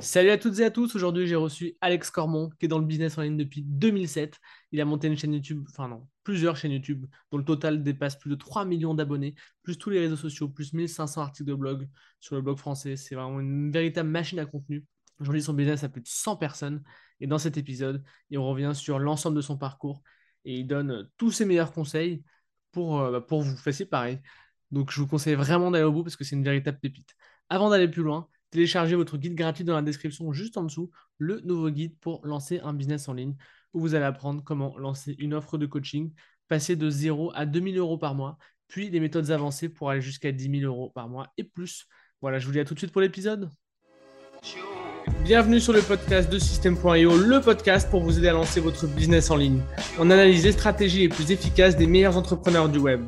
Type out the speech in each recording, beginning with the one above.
Salut à toutes et à tous. Aujourd'hui, j'ai reçu Alex Cormon, qui est dans le business en ligne depuis 2007. Il a monté une chaîne YouTube, enfin non, plusieurs chaînes YouTube, dont le total dépasse plus de 3 millions d'abonnés, plus tous les réseaux sociaux, plus 1500 articles de blog sur le blog français. C'est vraiment une véritable machine à contenu. Aujourd'hui, son business a plus de 100 personnes. Et dans cet épisode, il revient sur l'ensemble de son parcours et il donne tous ses meilleurs conseils pour, euh, bah, pour vous. Faites pareil. Donc, je vous conseille vraiment d'aller au bout parce que c'est une véritable pépite. Avant d'aller plus loin, téléchargez votre guide gratuit dans la description juste en dessous, le nouveau guide pour lancer un business en ligne où vous allez apprendre comment lancer une offre de coaching, passer de 0 à 2000 euros par mois, puis des méthodes avancées pour aller jusqu'à 10 000 euros par mois et plus. Voilà, je vous dis à tout de suite pour l'épisode. Bienvenue sur le podcast de System.io, le podcast pour vous aider à lancer votre business en ligne. On analyse les stratégies les plus efficaces des meilleurs entrepreneurs du web.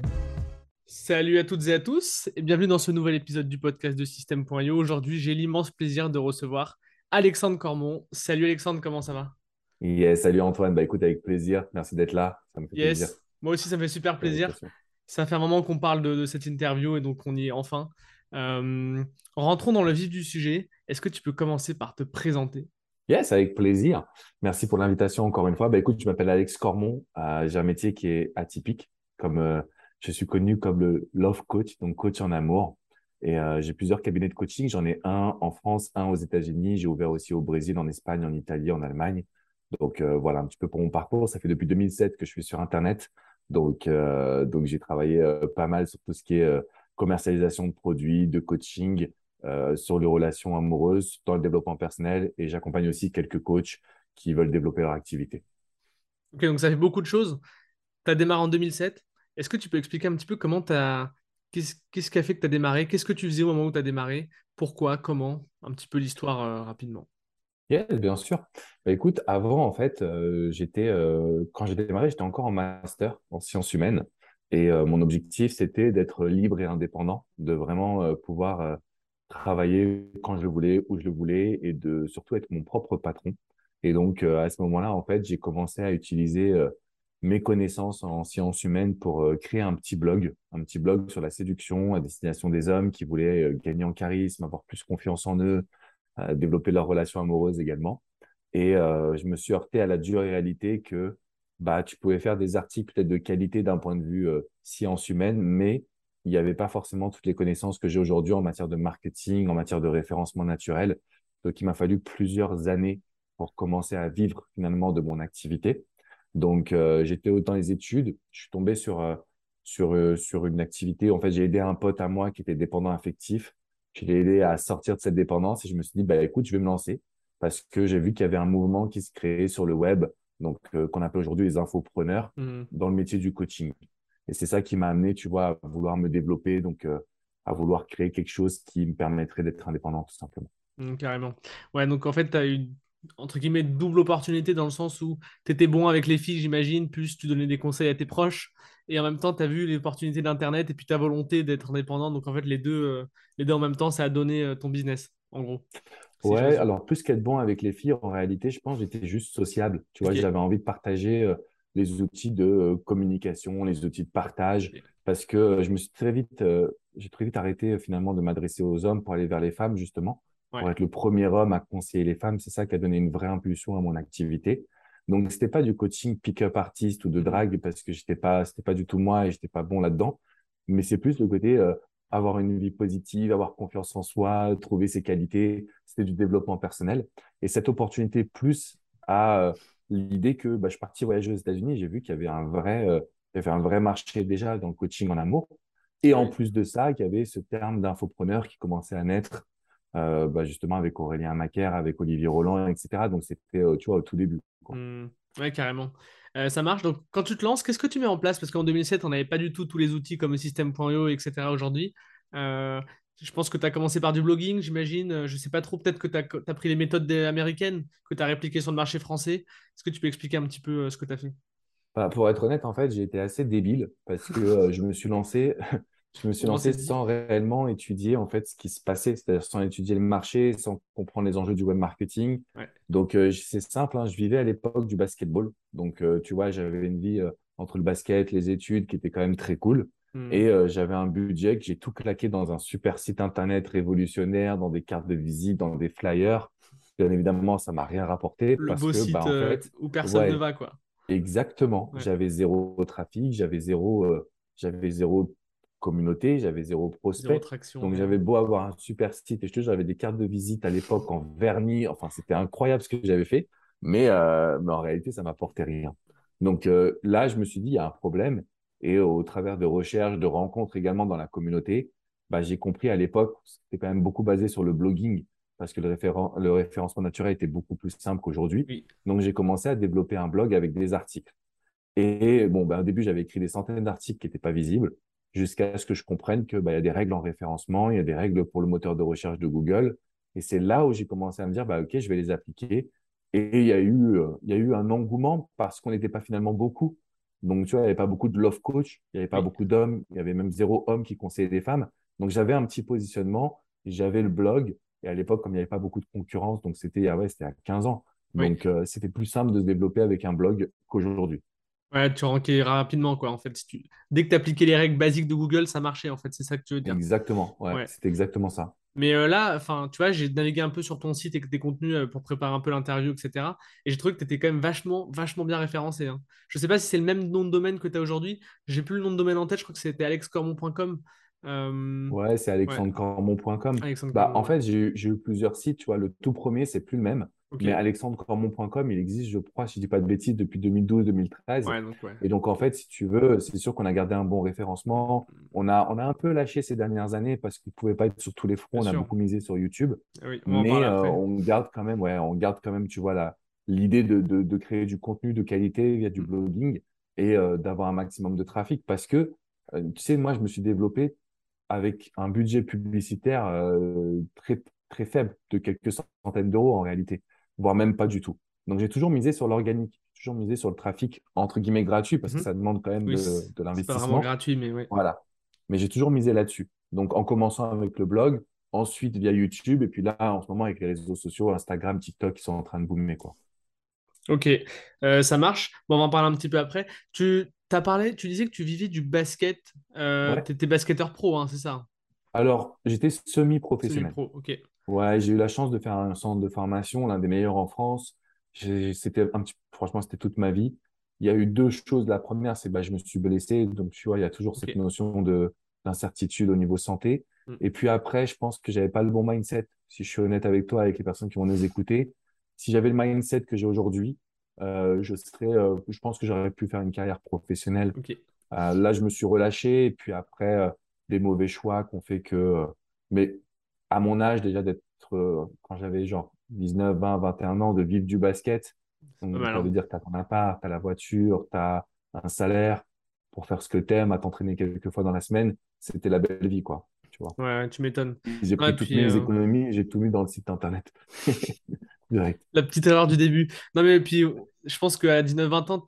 Salut à toutes et à tous et bienvenue dans ce nouvel épisode du podcast de System.io. Aujourd'hui, j'ai l'immense plaisir de recevoir Alexandre Cormon. Salut Alexandre, comment ça va? Yes, salut Antoine, bah écoute avec plaisir, merci d'être là, ça me fait yes. plaisir. Moi aussi, ça me fait super plaisir. Ça fait un moment qu'on parle de, cette interview et donc on y est enfin. Euh, rentrons dans le vif du sujet. Est-ce que tu peux commencer par te présenter? Yes, avec plaisir. Merci pour l'invitation encore une fois. Bah écoute, je m'appelle Alex Cormon, euh, j'ai un métier qui est atypique, comme euh, je suis connu comme le love coach, donc coach en amour. Et euh, j'ai plusieurs cabinets de coaching. J'en ai un en France, un aux États-Unis. J'ai ouvert aussi au Brésil, en Espagne, en Italie, en Allemagne. Donc euh, voilà un petit peu pour mon parcours. Ça fait depuis 2007 que je suis sur Internet. Donc, euh, donc j'ai travaillé pas mal sur tout ce qui est commercialisation de produits, de coaching, sur les relations amoureuses, dans le développement personnel. Et j'accompagne aussi quelques coachs qui veulent développer leur activité. Ok, donc ça fait beaucoup de choses. Tu as démarré en 2007. Est-ce que tu peux expliquer un petit peu comment tu as. Qu'est-ce qui a fait que tu as démarré? Qu'est-ce que tu faisais au moment où tu as démarré? Pourquoi? Comment? Un petit peu l'histoire euh, rapidement. Yes, bien sûr. Bah, écoute, avant, en fait, euh, j'étais, euh, quand j'ai démarré, j'étais encore en master en sciences humaines. Et mon objectif, c'était d'être libre et indépendant, de vraiment pouvoir travailler quand je le voulais, où je le voulais, et de surtout être mon propre patron. Et donc, à ce moment-là, en fait, j'ai commencé à utiliser mes connaissances en sciences humaines pour euh, créer un petit blog, un petit blog sur la séduction à destination des hommes qui voulaient euh, gagner en charisme, avoir plus confiance en eux, euh, développer leurs relations amoureuses également. Et je me suis heurté à la dure réalité que bah, tu pouvais faire des articles peut-être de qualité d'un point de vue sciences humaines, mais il n'y avait pas forcément toutes les connaissances que j'ai aujourd'hui en matière de marketing, en matière de référencement naturel. Donc, il m'a fallu plusieurs années pour commencer à vivre finalement de mon activité. Donc, euh, j'étais dans les études. Je suis tombé sur, euh, sur, euh, sur une activité. En fait, j'ai aidé un pote à moi qui était dépendant affectif. Je l'ai aidé à sortir de cette dépendance et je me suis dit, bah, écoute, je vais me lancer parce que j'ai vu qu'il y avait un mouvement qui se créait sur le web, donc qu'on appelle aujourd'hui les infopreneurs, mmh. dans le métier du coaching. Et c'est ça qui m'a amené, tu vois, à vouloir me développer, donc à vouloir créer quelque chose qui me permettrait d'être indépendant, tout simplement. Mmh, carrément. Ouais, donc en fait, tu as eu entre guillemets, double opportunité dans le sens où tu étais bon avec les filles, j'imagine, plus tu donnais des conseils à tes proches. Et en même temps, tu as vu l'opportunité d'Internet et puis ta volonté d'être indépendant. Donc, en fait, les deux, euh, les deux en même temps, ça a donné euh, ton business, en gros. Ouais, alors plus qu'être bon avec les filles, en réalité, je pense j'étais juste sociable. Tu vois, j'avais envie de partager euh, les outils de communication, les outils de partage, parce que je me suis très vite, j'ai très vite arrêté finalement de m'adresser aux hommes pour aller vers les femmes, justement pour être le premier homme à conseiller les femmes. C'est ça qui a donné une vraie impulsion à mon activité. Donc, c'était pas du coaching pick-up artiste ou de drague parce que j'étais pas, c'était pas du tout moi et j'étais pas bon là-dedans. Mais c'est plus le côté euh, avoir une vie positive, avoir confiance en soi, trouver ses qualités. C'était du développement personnel. Et cette opportunité plus à euh, l'idée que bah, je suis parti voyager aux États-Unis, j'ai vu qu'il y avait un vrai, euh, il y avait un vrai marché déjà dans le coaching en amour. Et en plus de ça, qu'il y avait ce terme d'infopreneur qui commençait à naître euh, bah, justement avec Aurélien Macaire, avec Olivier Roland, etc. Donc c'était, euh, tu vois, au tout début. Mmh. ouais, carrément. Euh, ça marche. Donc quand tu te lances, qu'est-ce que tu mets en place? Parce qu'en 2007, on n'avait pas du tout tous les outils comme System.io, etc. aujourd'hui. je pense que tu as commencé par du blogging, j'imagine. Je ne sais pas trop, peut-être que tu as, pris les méthodes américaines que tu as répliquées sur le marché français. Est-ce que tu peux expliquer un petit peu ce que tu as fait? Bah, Pour être honnête, en fait, j'ai été assez débile parce que je me suis lancé je me suis lancé sans réellement étudier en fait ce qui se passait, c'est-à-dire sans étudier le marché, sans comprendre les enjeux du web marketing. Donc euh, c'est simple, hein, je vivais à l'époque du basketball. Donc euh, tu vois, j'avais une vie euh, entre le basket, les études qui était quand même très cool. Hmm. Et j'avais un budget que j'ai tout claqué dans un super site internet révolutionnaire, dans des cartes de visite, dans des flyers. Bien évidemment, ça m'a rien rapporté Le parce beau que, site bah, en fait, où personne ne va, quoi. exactement. Ouais, J'avais zéro trafic, j'avais zéro, j'avais zéro communauté, j'avais zéro prospect. Donc, j'avais beau avoir un super site et je te j'avais des cartes de visite à l'époque en vernis. Enfin, c'était incroyable ce que j'avais fait. Mais, euh, mais en réalité, ça m'apportait rien. Donc euh, là, je me suis dit, il y a un problème. Et au travers de recherches, de rencontres également dans la communauté, bah, j'ai compris à l'époque, c'était quand même beaucoup basé sur le blogging parce que le, référen- le référencement naturel était beaucoup plus simple qu'aujourd'hui. Oui, Donc, j'ai commencé à développer un blog avec des articles. Et bon, bah, au début, j'avais écrit des centaines d'articles qui n'étaient pas visibles jusqu'à ce que je comprenne que, bah, y a des règles en référencement, il y a des règles pour le moteur de recherche de Google. Et c'est là où j'ai commencé à me dire, bah, OK, je vais les appliquer. Et il y a eu, euh, il y a eu un engouement parce qu'on n'était pas finalement beaucoup. Donc, tu vois, il n'y avait pas beaucoup de love coach, il n'y avait pas beaucoup d'hommes, il y avait même zéro homme qui conseillait des femmes. Donc, j'avais un petit positionnement, j'avais le blog. Et à l'époque, comme il n'y avait pas beaucoup de concurrence, donc c'était ah ouais, c'était à 15 ans. oui. Donc, euh, c'était plus simple de se développer avec un blog qu'aujourd'hui. Ouais, tu rankais rapidement, quoi, en fait. Si tu... Dès que tu appliquais les règles basiques de Google, ça marchait, en fait. C'est ça que tu veux dire. Exactement, ouais, Ouais. c'était exactement ça. Mais euh, là, enfin, tu vois, j'ai navigué un peu sur ton site et tes contenus euh, pour préparer un peu l'interview, etc. Et j'ai trouvé que tu étais quand même vachement, vachement bien référencé. hein. Je sais pas si c'est le même nom de domaine que tu as aujourd'hui. J'ai plus le nom de domaine en tête. Je crois que c'était alexcormon.com. Euh, Ouais, c'est ouais, alexandrecormon.com. Alexandre Bah, en ouais. fait, j'ai eu, j'ai eu plusieurs sites, tu vois. Le tout premier, c'est plus le même, Mais alexandrecormon.com, il existe, je crois, si je dis pas de bêtises, depuis 2012-2013. Ouais, ouais. Et donc, en fait, si tu veux, c'est sûr qu'on a gardé un bon référencement. On a, on a un peu lâché ces dernières années parce qu'on ne pouvait pas être sur tous les fronts. Bien On a beaucoup misé sur YouTube. Ah Oui, on Mais euh, on garde quand même, ouais, on garde quand même, tu vois, l'idée de, de, de créer du contenu de qualité via du Mm. blogging et euh, d'avoir un maximum de trafic. Parce que, euh, tu sais, moi, je me suis développé avec un budget publicitaire euh, très, très faible, de quelques centaines d'euros en réalité, voire même pas du tout. Donc, j'ai toujours misé sur l'organique, toujours misé sur le trafic, entre guillemets, gratuit, parce que Mhm. ça demande quand même Oui, de, de c'est pas vraiment l'investissement. gratuit, mais ouais. Voilà. Mais j'ai toujours misé là-dessus. Donc, en commençant avec le blog, ensuite via YouTube, et puis là, en ce moment, avec les réseaux sociaux, Instagram, TikTok, qui sont en train de boomer, quoi. Ok, Euh, ça marche. Bon, on va en parler un petit peu après. Tu t'as parlé, tu disais que tu vivais du basket. Euh, Ouais. t'étais basketteur pro, hein, c'est ça? Alors, j'étais semi-professionnel. Semi-pro, ok. Ouais, j'ai eu la chance de faire un centre de formation, l'un des meilleurs en France. C'était un petit, franchement, c'était toute ma vie. Il y a eu deux choses. La première, c'est bah, je me suis blessé, donc tu vois, il y a toujours cette notion de d'incertitude au niveau santé. Mm. Et puis après, je pense que j'avais pas le bon mindset. Si je suis honnête avec toi, avec les personnes qui vont nous écouter, si j'avais le mindset que j'ai aujourd'hui, euh, je serais, euh, je pense que j'aurais pu faire une carrière professionnelle Ok. euh, là, je me suis relâché et puis après, euh, des mauvais choix qu'on fait que. euh, mais à mon âge, déjà d'être, euh, quand j'avais genre 19, 20, 21 ans, de vivre du basket, donc ça veut hein. dire que tu as ton appart, tu as la voiture, tu as un salaire pour faire ce que tu aimes, à t'entraîner quelques fois dans la semaine, c'était la belle vie, quoi. Tu vois. Ouais, tu m'étonnes. J'ai Ouais, pris toutes mes euh, économies, j'ai tout mis dans le site internet. Direct. la petite erreur du début. Non, mais puis je pense qu'à 19-20 ans,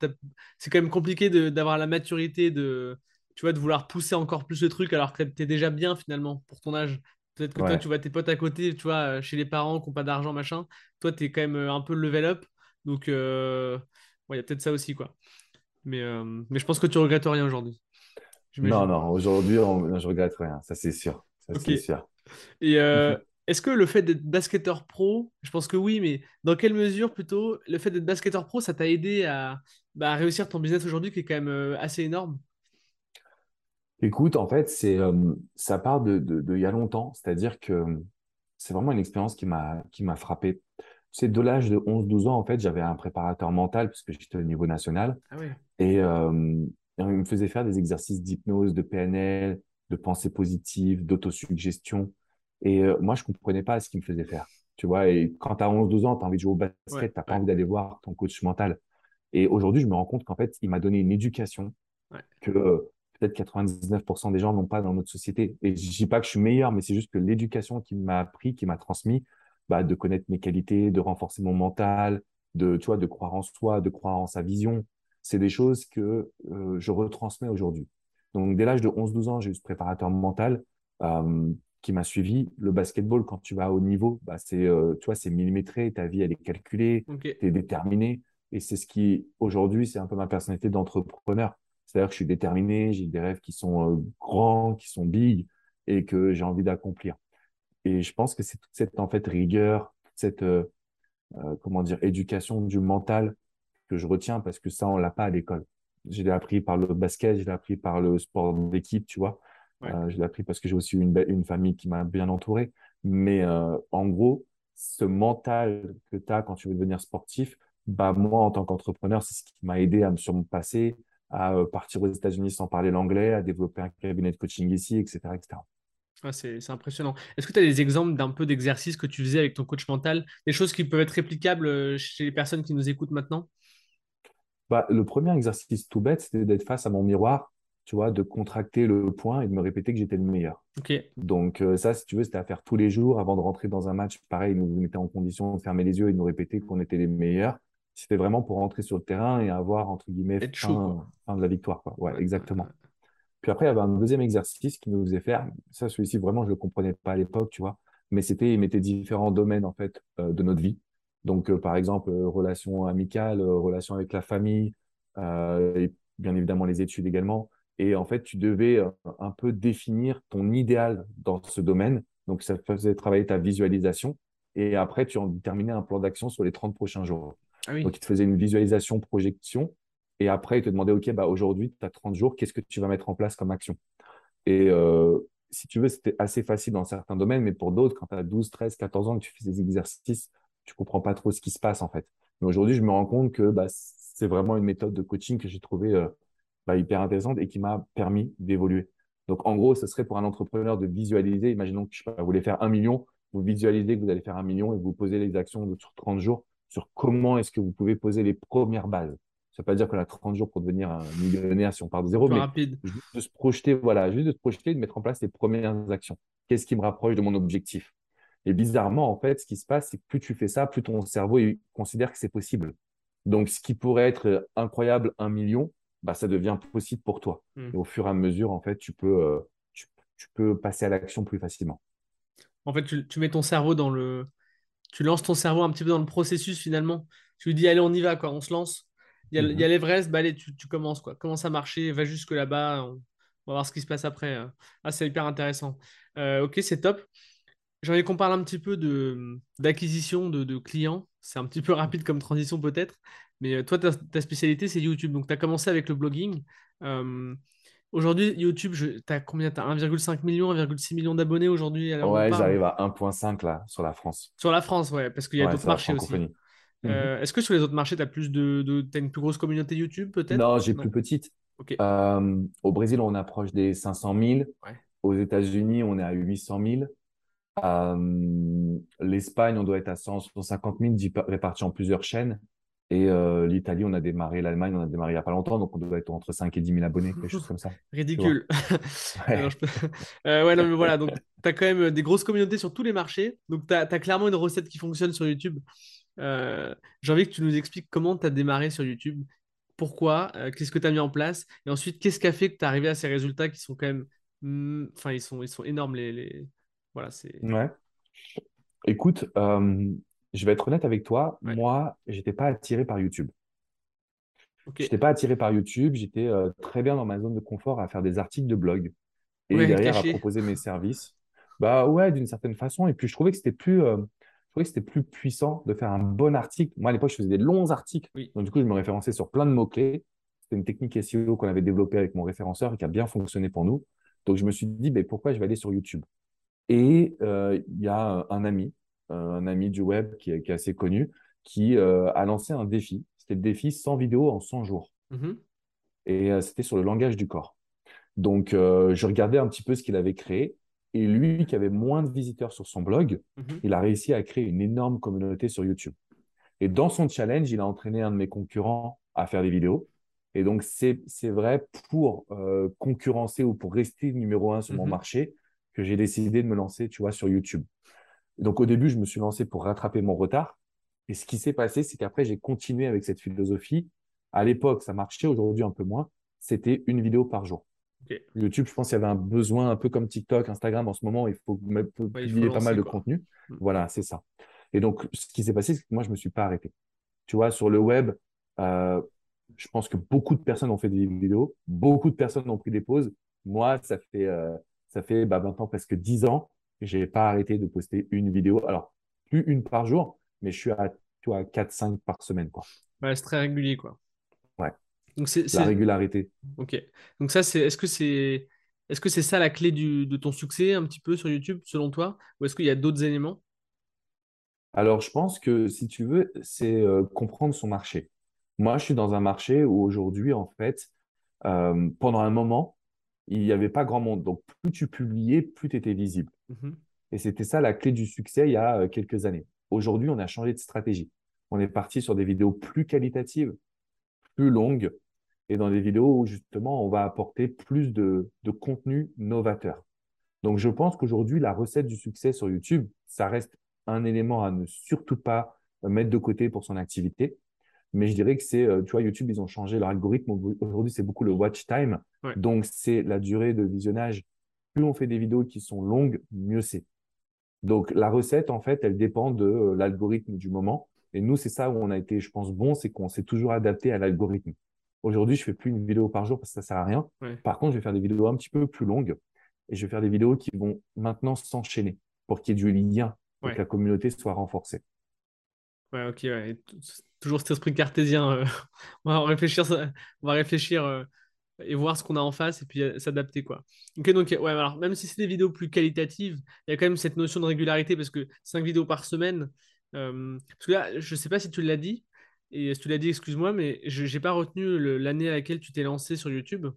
c'est quand même compliqué d'avoir la maturité de, tu vois, de vouloir pousser encore plus le truc alors que t'es déjà bien finalement pour ton âge. Peut-être que toi, tu vois tes potes à côté, tu vois, euh, chez les parents qui n'ont pas d'argent, machin. Toi, t'es quand même euh, un peu le level up. Donc, euh, ouais, il y a peut-être ça aussi, quoi. Mais, euh, mais je pense que tu regrettes rien aujourd'hui, Non, non, aujourd'hui, on- je regrette rien, ça c'est sûr. Ça Ok. c'est sûr. Et euh, est-ce que le fait d'être basketteur pro, je pense que oui, mais dans quelle mesure plutôt le fait d'être basketteur pro, ça t'a aidé à, bah, à réussir ton business aujourd'hui qui est quand même assez énorme? Écoute, en fait, c'est, ça part de, de, de il y a longtemps, c'est-à-dire que c'est vraiment une expérience qui m'a, qui m'a frappé. C'est de l'âge de 11-12 ans, en fait, j'avais un préparateur mental puisque j'étais au niveau national Ah ouais. et, euh, il me faisait faire des exercices d'hypnose, de PNL, de pensée positive, d'autosuggestion. Et euh, moi, je comprenais pas ce qu'il me faisait faire. Tu vois, et quand tu as 11-12 ans, tu as envie de jouer au Ouais, basket, tu n'as pas ouais, envie d'aller voir ton coach mental. Et aujourd'hui, je me rends compte qu'en fait, il m'a donné une éducation ouais. que peut-être 99% des gens n'ont pas dans notre société. Et je dis pas que je suis meilleur, mais c'est juste que l'éducation qu'il m'a appris, qui m'a transmis, bah, de connaître mes qualités, de renforcer mon mental, de, tu vois, de croire en soi, de croire en sa vision, c'est des choses que euh, je retransmets aujourd'hui. Donc, dès l'âge de 11-12 ans, j'ai eu ce préparateur mental euh, qui m'a suivi. Le basketball, quand tu vas haut niveau, bah, c'est, euh, tu vois, c'est millimétré, ta vie, elle est calculée, Ok. tu es déterminé. Et c'est ce qui, aujourd'hui, c'est un peu ma personnalité d'entrepreneur. C'est-à-dire que je suis déterminé, j'ai des rêves qui sont euh, grands, qui sont big et que j'ai envie d'accomplir. Et je pense que c'est toute cette en fait rigueur, toute cette, euh, comment dire, éducation du mental que je retiens parce que ça, on l'a pas à l'école. Je l'ai appris par le basket, je l'ai appris par le sport d'équipe, tu vois. je l'ai appris parce que j'ai aussi une, une famille qui m'a bien entouré. Mais en gros, ce mental que tu as quand tu veux devenir sportif, bah, moi, en tant qu'entrepreneur, c'est ce qui m'a aidé à me surpasser, à euh, partir aux États-Unis sans parler l'anglais, à développer un cabinet de coaching ici, etc. etc. Ah, c'est impressionnant. Est-ce que tu as des exemples d'un peu d'exercices que tu faisais avec ton coach mental, des choses qui peuvent être réplicables euh, chez les personnes qui nous écoutent maintenant? Bah, Le premier exercice tout bête, c'était d'être face à mon miroir tu vois, de contracter le point et de me répéter que j'étais le meilleur. Donc euh, ça, si tu veux, c'était à faire tous les jours avant de rentrer dans un match. Pareil, nous mettions en condition de fermer les yeux et de nous répéter qu'on était les meilleurs. C'était vraiment pour rentrer sur le terrain et avoir, entre guillemets, fin, fin, de la victoire. Quoi. Ouais, exactement. Puis après, il y avait un deuxième exercice qui nous faisait faire. Ça, celui-ci, vraiment, je ne le comprenais pas à l'époque, tu vois. Mais c'était, il mettait différents domaines, en fait, euh, de notre vie. Donc, euh, par exemple, relations amicales, relations avec la famille, et bien évidemment les études également. Et en fait, tu devais euh, un peu définir ton idéal dans ce domaine. Donc, ça faisait travailler ta visualisation. Et après, tu en déterminais un plan d'action sur les 30 prochains jours. Ah Donc, il te faisait une visualisation, projection. Et après, il te demandait, OK, bah, aujourd'hui, tu as 30 jours, qu'est-ce que tu vas mettre en place comme action? Et euh, si tu veux, c'était assez facile dans certains domaines, mais pour d'autres, quand tu as 12, 13, 14 ans que tu fais des exercices, tu comprends pas trop ce qui se passe, en fait. Mais aujourd'hui, je me rends compte que bah, c'est vraiment une méthode de coaching que j'ai trouvée euh, bah, hyper intéressante et qui m'a permis d'évoluer. Donc, en gros, ce serait pour un entrepreneur de visualiser. Imaginons que je sais faire un million, vous visualisez que vous allez faire un million et vous posez les actions sur 30 jours sur comment est-ce que vous pouvez poser les premières bases. Ça ne veut pas dire qu'on a 30 jours pour devenir un millionnaire si on part de zéro, mais rapide. juste de se projeter, voilà, juste de se projeter, de mettre en place les premières actions. Qu'est-ce qui me rapproche de mon objectif? Et bizarrement, en fait, ce qui se passe, c'est que plus tu fais ça, plus ton cerveau considère que c'est possible. Donc, ce qui pourrait être incroyable, un million, bah, ça devient possible pour toi. Hmm. Et au fur et à mesure, en fait, tu peux, euh, tu, peux passer à l'action plus facilement. En fait, tu, mets ton cerveau dans le. Tu lances ton cerveau un petit peu dans le processus finalement. Tu lui dis, allez, on y va, quoi, on se lance. Il y a, mhm. l'Everest, bah, allez, tu, commences, quoi. Commence à marcher, va jusque là-bas, on, va voir ce qui se passe après. Ah, c'est hyper intéressant. Euh, ok, c'est top. J'ai envie qu'on parle un petit peu d'acquisition de, de, clients. C'est un petit peu rapide comme transition peut-être. Mais euh, toi, ta, spécialité, c'est YouTube. Donc, tu as commencé avec le blogging. Euh, aujourd'hui, YouTube, tu as combien? Tu as 1,5 million, 1,6 million d'abonnés aujourd'hui Ouais, j'arrive à 1,5 là, sur la France. Sur la France, ouais, parce qu'il y a d'autres marchés aussi. Euh, mhm. Est-ce que sur les autres marchés, tu as, plus de, de as une plus grosse communauté YouTube peut-être? Non, j'ai plus petite. au Brésil, on approche des 500 000. Aux États-Unis, on est à 800 000. L'Espagne, on doit être à 150 000 répartis en plusieurs chaînes. Et euh, l'Italie, on a démarré, l'Allemagne, on a démarré il n'y a pas longtemps, donc on doit être entre 5 et 10 000 abonnés, quelque chose comme ça. Ridicule. ouais. Euh, ouais, non, mais voilà, donc tu as quand même des grosses communautés sur tous les marchés, donc tu as, clairement une recette qui fonctionne sur YouTube. Euh, j'ai envie que tu nous expliques comment tu as démarré sur YouTube, pourquoi, qu'est-ce que tu as mis en place, et ensuite, qu'est-ce qui a fait que tu es arrivé à ces résultats qui sont quand même. Hmm, enfin, ils, sont, ils sont énormes. Les, les... Voilà, c'est. Ouais. Écoute, je vais être honnête avec toi, moi, je n'étais pas attiré par YouTube. Je n'étais pas attiré par YouTube, j'étais euh, très bien dans ma zone de confort à faire des articles de blog et derrière à proposer mes services. Bah ouais, d'une certaine façon. Et puis je trouvais que c'était plus, euh, que c'était plus puissant de faire un bon article. Moi à l'époque, je faisais des longs articles, donc du coup, je me référençais sur plein de mots clés. C'était une technique SEO qu'on avait développée avec mon référenceur et qui a bien fonctionné pour nous. Donc je me suis dit, ben, pourquoi je vais aller sur YouTube? Et euh, il y a un ami un ami du web qui est, assez connu, qui euh, a lancé un défi. C'était le défi 100 vidéos en 100 jours. Mm-hmm. Et euh, c'était sur le langage du corps. Donc, euh, je regardais un petit peu ce qu'il avait créé. Et lui, qui avait moins de visiteurs sur son blog, mm-hmm. il a réussi à créer une énorme communauté sur YouTube. Et dans son challenge, il a entraîné un de mes concurrents à faire des vidéos. Et donc, c'est vrai pour concurrencer ou pour rester numéro un sur mon mm-hmm. marché que j'ai décidé de me lancer, tu vois, sur YouTube. Donc au début, je me suis lancé pour rattraper mon retard. Et ce qui s'est passé, c'est qu'après, j'ai continué avec cette philosophie. À l'époque, ça marchait, aujourd'hui un peu moins. C'était une vidéo par jour. YouTube, je pense qu'il y avait un besoin un peu comme TikTok, Instagram en ce moment, il faut publier pas mal de contenu. Hmm. Voilà, c'est ça. Et donc, ce qui s'est passé, c'est que moi, je ne me suis pas arrêté. Tu vois, sur le web, euh, je pense que beaucoup de personnes ont fait des vidéos, beaucoup de personnes ont pris des pauses. Moi, ça fait, euh, ça fait bah, maintenant presque 10 ans j'ai pas arrêté de poster une vidéo. Alors, plus une par jour, mais je suis à tu vois, 4-5 par semaine, quoi. Ouais, c'est très régulier, quoi. Ouais, Donc c'est, la régularité. ok. Donc ça, c'est, est-ce que c'est, est-ce que c'est ça la clé du- de ton succès un petit peu sur YouTube, selon toi? Ou est-ce qu'il y a d'autres éléments? Alors, je pense que si tu veux, c'est euh, comprendre son marché. Moi, je suis dans un marché où aujourd'hui, en fait, euh, pendant un moment, il n'y avait pas grand monde. Donc, plus tu publiais, plus tu étais visible. Mhm. Et c'était ça la clé du succès il y a euh, quelques années. Aujourd'hui, on a changé de stratégie. On est parti sur des vidéos plus qualitatives, plus longues, et dans des vidéos où justement, on va apporter plus de, de contenu novateur. Donc, je pense qu'aujourd'hui, la recette du succès sur YouTube, ça reste un élément à ne surtout pas mettre de côté pour son activité. Mais je dirais que c'est, euh, tu vois, YouTube, ils ont changé leur algorithme. Aujourd'hui, c'est beaucoup le watch time. Ouais. Donc, c'est la durée de visionnage. Plus on fait des vidéos qui sont longues, mieux c'est. Donc, la recette, en fait, elle dépend de euh, l'algorithme du moment. Et nous, c'est ça où on a été, je pense, bon, c'est qu'on s'est toujours adapté à l'algorithme. Aujourd'hui, je fais plus une vidéo par jour parce que ça sert à rien. Ouais. Par contre, je vais faire des vidéos un petit peu plus longues et je vais faire des vidéos qui vont maintenant s'enchaîner pour qu'il y ait du lien, pour Ouais. que la communauté soit renforcée. Ouais, ok, ouais. Toujours cet esprit cartésien. euh, On va réfléchir, ça- on va réfléchir euh, et voir ce qu'on a en face et puis euh, s'adapter, quoi. Ok, donc, ouais, alors, même si c'est des vidéos plus qualitatives, il y a quand même cette notion de régularité parce que 5 vidéos par semaine. euh, parce que là, je sais pas si tu l'as dit, et si tu l'as dit, excuse-moi, mais je j'ai pas retenu l'année à laquelle tu t'es lancé sur YouTube.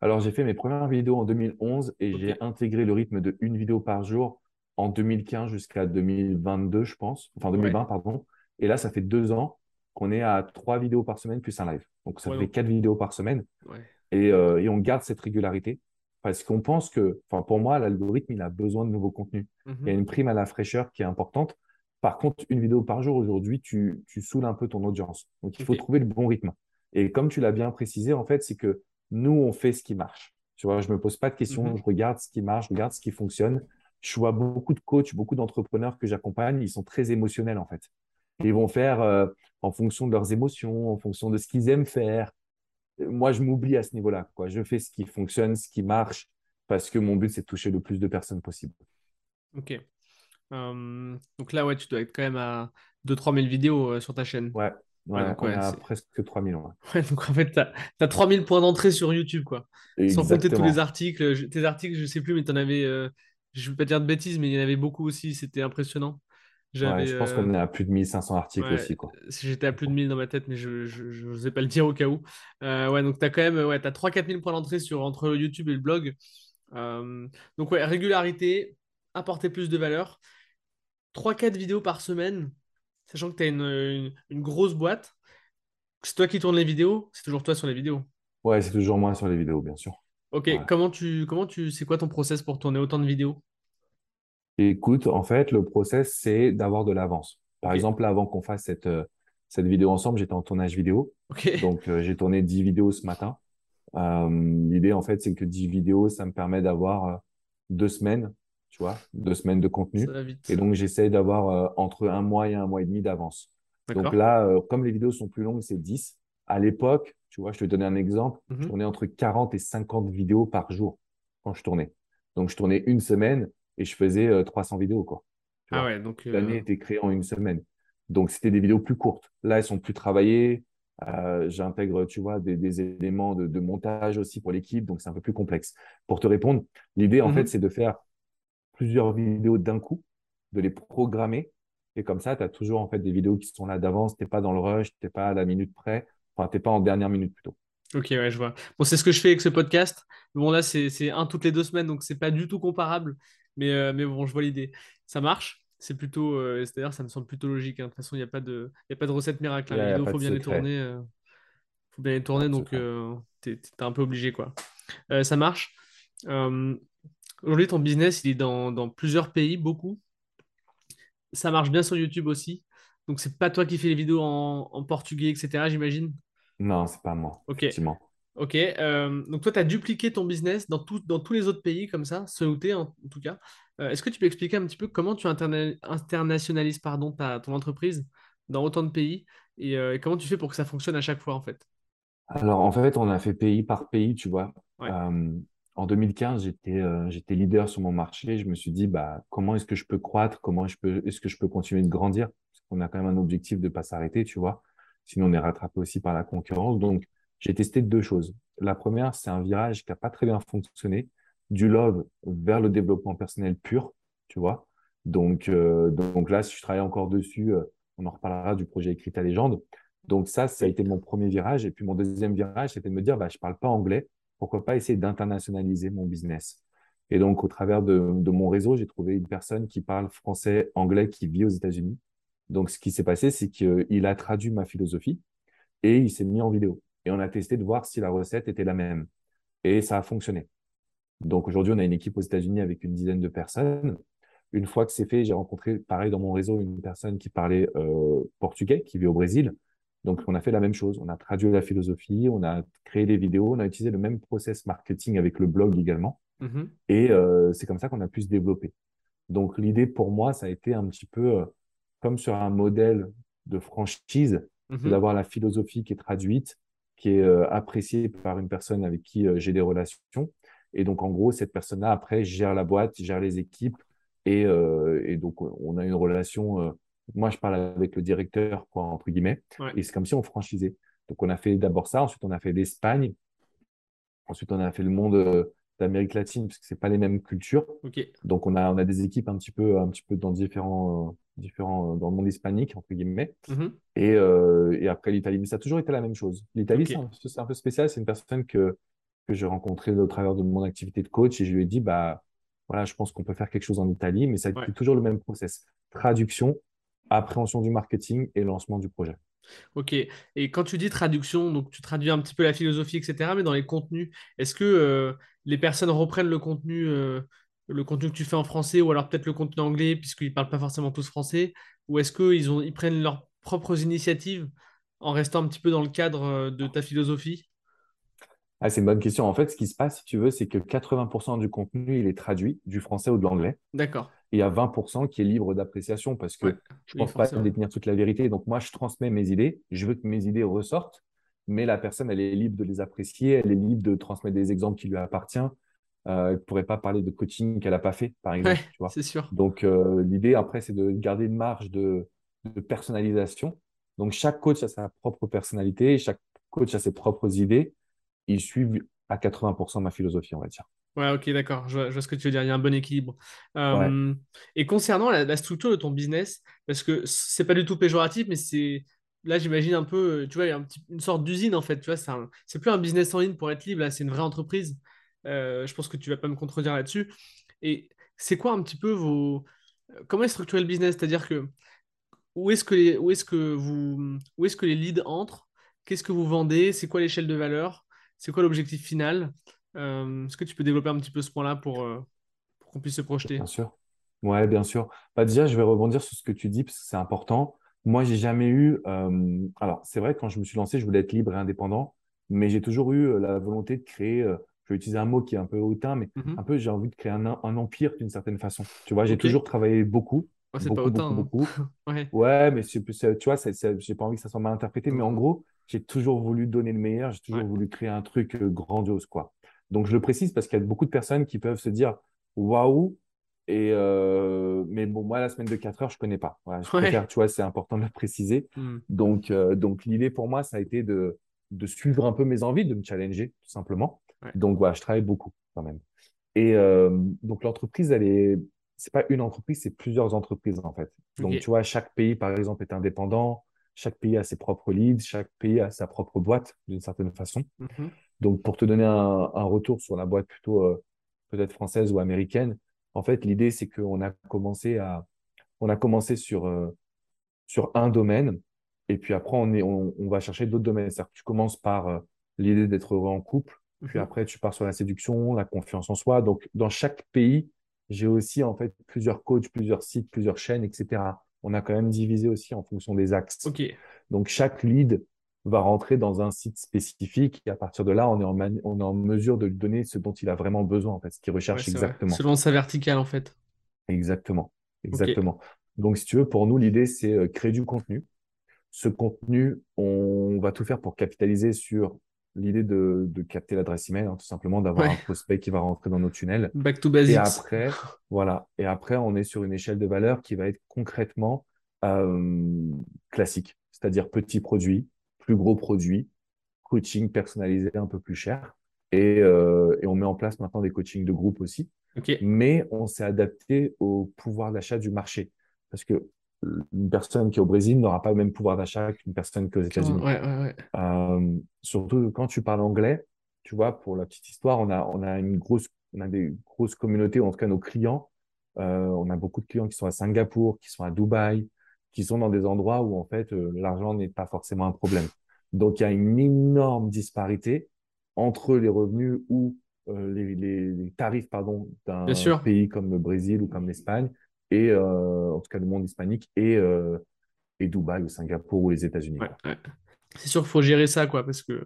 Alors, j'ai fait mes premières vidéos en 2011 et j'ai intégré le rythme de une vidéo par jour en 2015 jusqu'à 2022, je pense. Enfin, ouais, 2020, pardon. Et là, ça fait deux ans qu'on est à trois vidéos par semaine plus un live. Donc, ça ouais, fait donc, quatre vidéos par semaine. ouais. Et, euh, et on garde cette régularité parce qu'on pense que, enfin, pour moi, l'algorithme, il a besoin de nouveaux contenus. Il y a Mhm. une prime à la fraîcheur qui est importante. Par contre, une vidéo par jour aujourd'hui, tu, tu saoules un peu ton audience. Donc, il faut trouver le bon rythme. Et comme tu l'as bien précisé, en fait, c'est que nous, on fait ce qui marche. Tu vois, je me pose pas de questions, Mhm. je regarde ce qui marche, je regarde ce qui fonctionne. Je vois beaucoup de coachs, beaucoup d'entrepreneurs que j'accompagne, ils sont très émotionnels, en fait. Ils vont faire euh, en fonction de leurs émotions, en fonction de ce qu'ils aiment faire. Moi, je m'oublie à ce niveau-là, quoi. Je fais ce qui fonctionne, ce qui marche, parce que mon but, c'est de toucher le plus de personnes possible. ok. Euh, donc là, ouais, tu dois être quand même à 2-3 000 vidéos euh, sur ta chaîne. Ouais, Ouais, ouais, donc on ouais, c'est... presque 3000. ouais. Ouais, donc en fait, t'as, t'as 3000 points d'entrée sur YouTube, quoi. Sans compter tous les Exactement. articles. Je- tes articles, je sais plus, mais t'en avais. euh, je vais pas dire de bêtises, mais il y en avait beaucoup aussi. C'était impressionnant. Ouais, je pense euh, qu'on est à plus de 1500 articles ouais, aussi, j'étais à plus de 1000 dans ma tête, mais je n'osais pas le dire au cas où. Euh, ouais, donc t'as quand même. Ouais, t'as 3-4 000 points d'entrée sur, entre YouTube et le blog. Euh, donc, ouais, régularité, apporter plus de valeur. 3-4 vidéos par semaine, sachant que t'as une, une, une grosse boîte. C'est toi qui tournes les vidéos, c'est toujours toi sur les vidéos. Ouais, c'est toujours moi sur les vidéos, bien sûr. Ok, Ouais. comment tu, comment tu, c'est quoi ton process pour tourner autant de vidéos? Écoute, en fait, le process, c'est d'avoir de l'avance. Par exemple, là, avant qu'on fasse cette, euh, cette vidéo ensemble, j'étais en tournage vidéo. Donc, euh, j'ai tourné 10 vidéos ce matin. Euh, l'idée, en fait, c'est que 10 vidéos, ça me permet d'avoir euh, deux semaines, tu vois, deux semaines de contenu. Et donc, j'essaye d'avoir entre un mois et un mois et demi d'avance. Donc là, comme les vidéos sont plus longues, c'est 10. À l'époque, tu vois, je te donner un exemple, je Mhm. tournais entre 40 et 50 vidéos par jour quand je tournais. Donc, je tournais une semaine et je faisais euh, 300 vidéos, quoi. Tu Ah ouais, donc l'année euh, était créée en une semaine. Donc, c'était des vidéos plus courtes. Là, elles sont plus travaillées. Euh, j'intègre, tu vois, des, des éléments de, de montage aussi pour l'équipe. Donc, c'est un peu plus complexe. Pour te répondre, l'idée, en fait, mhm. c'est de faire plusieurs vidéos d'un coup, de les programmer. Et comme ça, tu as toujours en fait des vidéos qui sont là d'avance. Tu n'es pas dans le rush, tu n'es pas à la minute près. Enfin, tu n'es pas en dernière minute plutôt. Ok, ouais, je vois. Bon, c'est ce que je fais avec ce podcast. Bon, là, c'est c'est un toutes les deux semaines, donc c'est pas du tout comparable. Mais, euh, mais bon, je vois l'idée. Ça marche. C'est plutôt, euh, c'est-à-dire, ça me semble plutôt logique. hein. De toute façon, il n'y a pas de, il y a pas de recette miracle. Il hein. n'y Les a, y a vidéos, pas faut de bien les secret. tourner. euh, faut bien les tourner, donc euh, t'es, t'es un peu obligé, quoi. Euh, ça marche. Euh, aujourd'hui, ton business, il est dans, dans plusieurs pays, beaucoup. Ça marche bien sur YouTube aussi. Donc, c'est pas toi qui fais les vidéos en, en portugais, etc., j'imagine? Non, c'est pas moi, Ok. effectivement. Ok, euh, donc toi, tu as dupliqué ton business dans, tout- dans tous les autres pays comme ça, ceux où t'es, en, en tout cas. Euh, est-ce que tu peux expliquer un petit peu comment tu interna- internationalises pardon, ta, ton entreprise dans autant de pays et, euh, et comment tu fais pour que ça fonctionne à chaque fois en fait? Alors, en fait, on a fait pays par pays, tu vois. Ouais, en 2015, j'étais leader sur mon marché. Je me suis dit, bah, comment est-ce que je peux croître? Comment est-ce que je peux continuer de grandir? qu'on a quand même un objectif de ne pas s'arrêter, tu vois. Sinon, on est rattrapé aussi par la concurrence. Donc, j'ai testé deux choses. La première, c'est un virage qui n'a pas très bien fonctionné, du love vers le développement personnel pur, tu vois. Donc, euh, donc là, si je travaille encore dessus, euh, on en reparlera du projet Écrit ta légende. Donc ça, ça a été mon premier virage. Et puis mon deuxième virage, c'était de me dire, bah, je parle pas anglais, pourquoi pas essayer d'internationaliser mon business? Et donc, au travers de mon réseau, j'ai trouvé une personne qui parle français, anglais, qui vit aux États-Unis. Donc, ce qui s'est passé, c'est qu'il a traduit ma philosophie et il s'est mis en vidéo. Et on a testé de voir si la recette était la même. Et ça a fonctionné. Donc, aujourd'hui, on a une équipe aux États-Unis avec une dizaine de personnes. Une fois que c'est fait, j'ai rencontré, pareil, dans mon réseau, une personne qui parlait euh, portugais, qui vit au Brésil. Donc, on a fait la même chose. On a traduit la philosophie, on a créé des vidéos, on a utilisé le même process marketing avec le blog également. Mhm. Et euh, c'est comme ça qu'on a pu se développer. Donc, l'idée pour moi, ça a été un petit peu euh, comme sur un modèle de franchise, Mhm. d'avoir la philosophie qui est traduite, qui est euh, appréciée par une personne avec qui euh, j'ai des relations. Et donc, en gros, cette personne-là, après, gère la boîte, gère les équipes. Et, euh, et donc, on a une relation. moi, je parle avec le directeur, quoi, entre guillemets. Ouais. Et c'est comme si on franchisait. Donc, on a fait d'abord ça. Ensuite, on a fait l'Espagne. Ensuite, on a fait le monde d'Amérique latine, parce que c'est pas les mêmes cultures. Donc, on a, on a des équipes un petit peu, un petit peu dans différents, euh, différents, euh, dans le monde hispanique, entre guillemets. Mhm. Et, euh, et après l'Italie. Mais ça a toujours été la même chose. L'Italie, Ok. c'est un, peu spécial. C'est une personne que, que j'ai rencontrée au travers de mon activité de coach et je lui ai dit, bah, voilà, je pense qu'on peut faire quelque chose en Italie, mais ça a été Ouais. toujours le même process. Traduction, appréhension du marketing et lancement du projet. Ok. Et quand tu dis traduction, donc tu traduis un petit peu la philosophie, etc., mais dans les contenus, est-ce que euh, les personnes reprennent le contenu, euh, le contenu que tu fais en français, ou alors peut-être le contenu anglais, puisqu'ils ne parlent pas forcément tous français, ou est-ce qu'ils ont, ils prennent leurs propres initiatives en restant un petit peu dans le cadre euh, de ta philosophie? Ah, c'est une bonne question. En fait, ce qui se passe, si tu veux, c'est que 80% du contenu, il est traduit du français ou de l'anglais. D'accord. Et il y a 20% qui est libre d'appréciation parce que Ouais. je Oui, pense pas détenir toute la vérité. Donc, moi, je transmets mes idées. Je veux que mes idées ressortent, mais la personne, elle est libre de les apprécier. Elle est libre de transmettre des exemples qui lui appartiennent. Euh, elle ne pourrait pas parler de coaching qu'elle n'a pas fait, par Ouais, exemple. Tu vois. c'est sûr. Donc, euh, l'idée, après, c'est de garder une marge de, de personnalisation. Donc, chaque coach a sa propre personnalité, chaque coach a ses propres idées. Ils suivent à 80% ma philosophie, on va dire. Ouais, ok, d'accord. Je vois, je vois ce que tu veux dire. Il y a un bon équilibre. Ouais, et concernant la, la structure de ton business, parce que c'est pas du tout péjoratif, mais c'est là, j'imagine un peu, tu vois, il y a un petit- une sorte d'usine en fait. Tu vois, c'est un- c'est plus un business en ligne pour être libre. Là, c'est une vraie entreprise. Euh, je pense que tu vas pas me contredire là-dessus. Et c'est quoi un petit peu vos comment est structuré le business? C'est-à-dire que où est-ce que les, où est-ce que vous, où est-ce que les leads entrent? Qu'est-ce que vous vendez? C'est quoi l'échelle de valeur? C'est quoi l'objectif final? Euh, est-ce que tu peux développer un petit peu ce point-là pour, euh, pour qu'on puisse se projeter? bien sûr. Ouais, bien sûr. Bah, déjà, je vais rebondir sur ce que tu dis parce que c'est important. Moi, j'ai jamais eu. euh, Alors, c'est vrai, quand je me suis lancé, je voulais être libre et indépendant, mais j'ai toujours eu la volonté de créer. euh, je vais utiliser un mot qui est un peu hautain, mais un Mhm. peu, j'ai envie de créer un, un empire d'une certaine façon. Tu vois, j'ai toujours travaillé beaucoup, c'est pas beaucoup, beaucoup, beaucoup. hein. Ouais. Ouais, mais tu vois, j'ai pas envie que ça soit mal interprété, mais en Non. gros, j'ai toujours voulu donner le meilleur, j'ai toujours Ouais. voulu créer un truc grandiose, quoi. Donc, je le précise parce qu'il y a beaucoup de personnes qui peuvent se dire, waouh, et euh, mais bon, moi, la semaine de 4 heures, je connais pas. Voilà, je Ouais. préfère, tu vois, c'est important de le préciser. Hmm. Donc, euh, donc l'idée pour moi, ça a été de, de suivre un peu mes envies, de me challenger, tout simplement. Ouais. Donc, voilà, je travaille beaucoup quand même. Et euh, donc, l'entreprise, elle est, c'est pas une entreprise, c'est plusieurs entreprises en fait. Donc, tu vois, chaque pays, par exemple, est indépendant. Chaque pays a ses propres leads, chaque pays a sa propre boîte d'une certaine façon. Mhm. Donc, pour te donner un, un retour sur la boîte plutôt euh, peut-être française ou américaine, en fait, l'idée, c'est qu'on a commencé à, on a commencé sur, euh, sur un domaine et puis après, on est, on, on va chercher d'autres domaines. C'est-à-dire que tu commences par euh, l'idée d'être heureux en couple, puis Mhm. après, tu pars sur la séduction, la confiance en soi. Donc, dans chaque pays, j'ai aussi en fait plusieurs coachs, plusieurs sites, plusieurs chaînes, etc. On a quand même divisé aussi en fonction des axes. Donc, chaque lead va rentrer dans un site spécifique et à partir de là, on est en, on est en mesure de lui donner ce dont il a vraiment besoin, en fait, ce qu'il Ouais, recherche vrai. exactement. Selon sa verticale, en fait. Exactement. Exactement. Donc, si tu veux, pour nous, l'idée, c'est euh, créer du contenu. Ce contenu, on va tout faire pour capitaliser sur l'idée de, de capter l'adresse email, hein, tout simplement, d'avoir Ouais. un prospect qui va rentrer dans nos tunnels. Back to Et basics. après, voilà. Et après, on est sur une échelle de valeur qui va être concrètement euh, classique, c'est-à-dire petit produit, plus gros produit, coaching personnalisé un peu plus cher. Et, euh, et on met en place maintenant des coachings de groupe aussi. Mais on s'est adapté au pouvoir d'achat du marché. Parce que une personne qui est au Brésil n'aura pas le même pouvoir d'achat qu'une personne qui est aux États-Unis. Ouais, ouais, ouais. Euh, surtout quand tu parles anglais, tu vois, pour la petite histoire, on a, on a une grosse, on a des grosses communautés, en tout cas nos clients. Euh, on a beaucoup de clients qui sont à Singapour, qui sont à Dubaï, qui sont dans des endroits où en fait euh, l'argent n'est pas forcément un problème. Donc il y a une énorme disparité entre les revenus ou euh, les, les, les tarifs pardon d'un pays comme le Brésil ou comme l'Espagne et euh, en tout cas le monde hispanique et et Dubaï ou Singapour ou les États-Unis. Ouais, quoi. ouais. C'est sûr qu'il faut gérer ça, quoi, parce que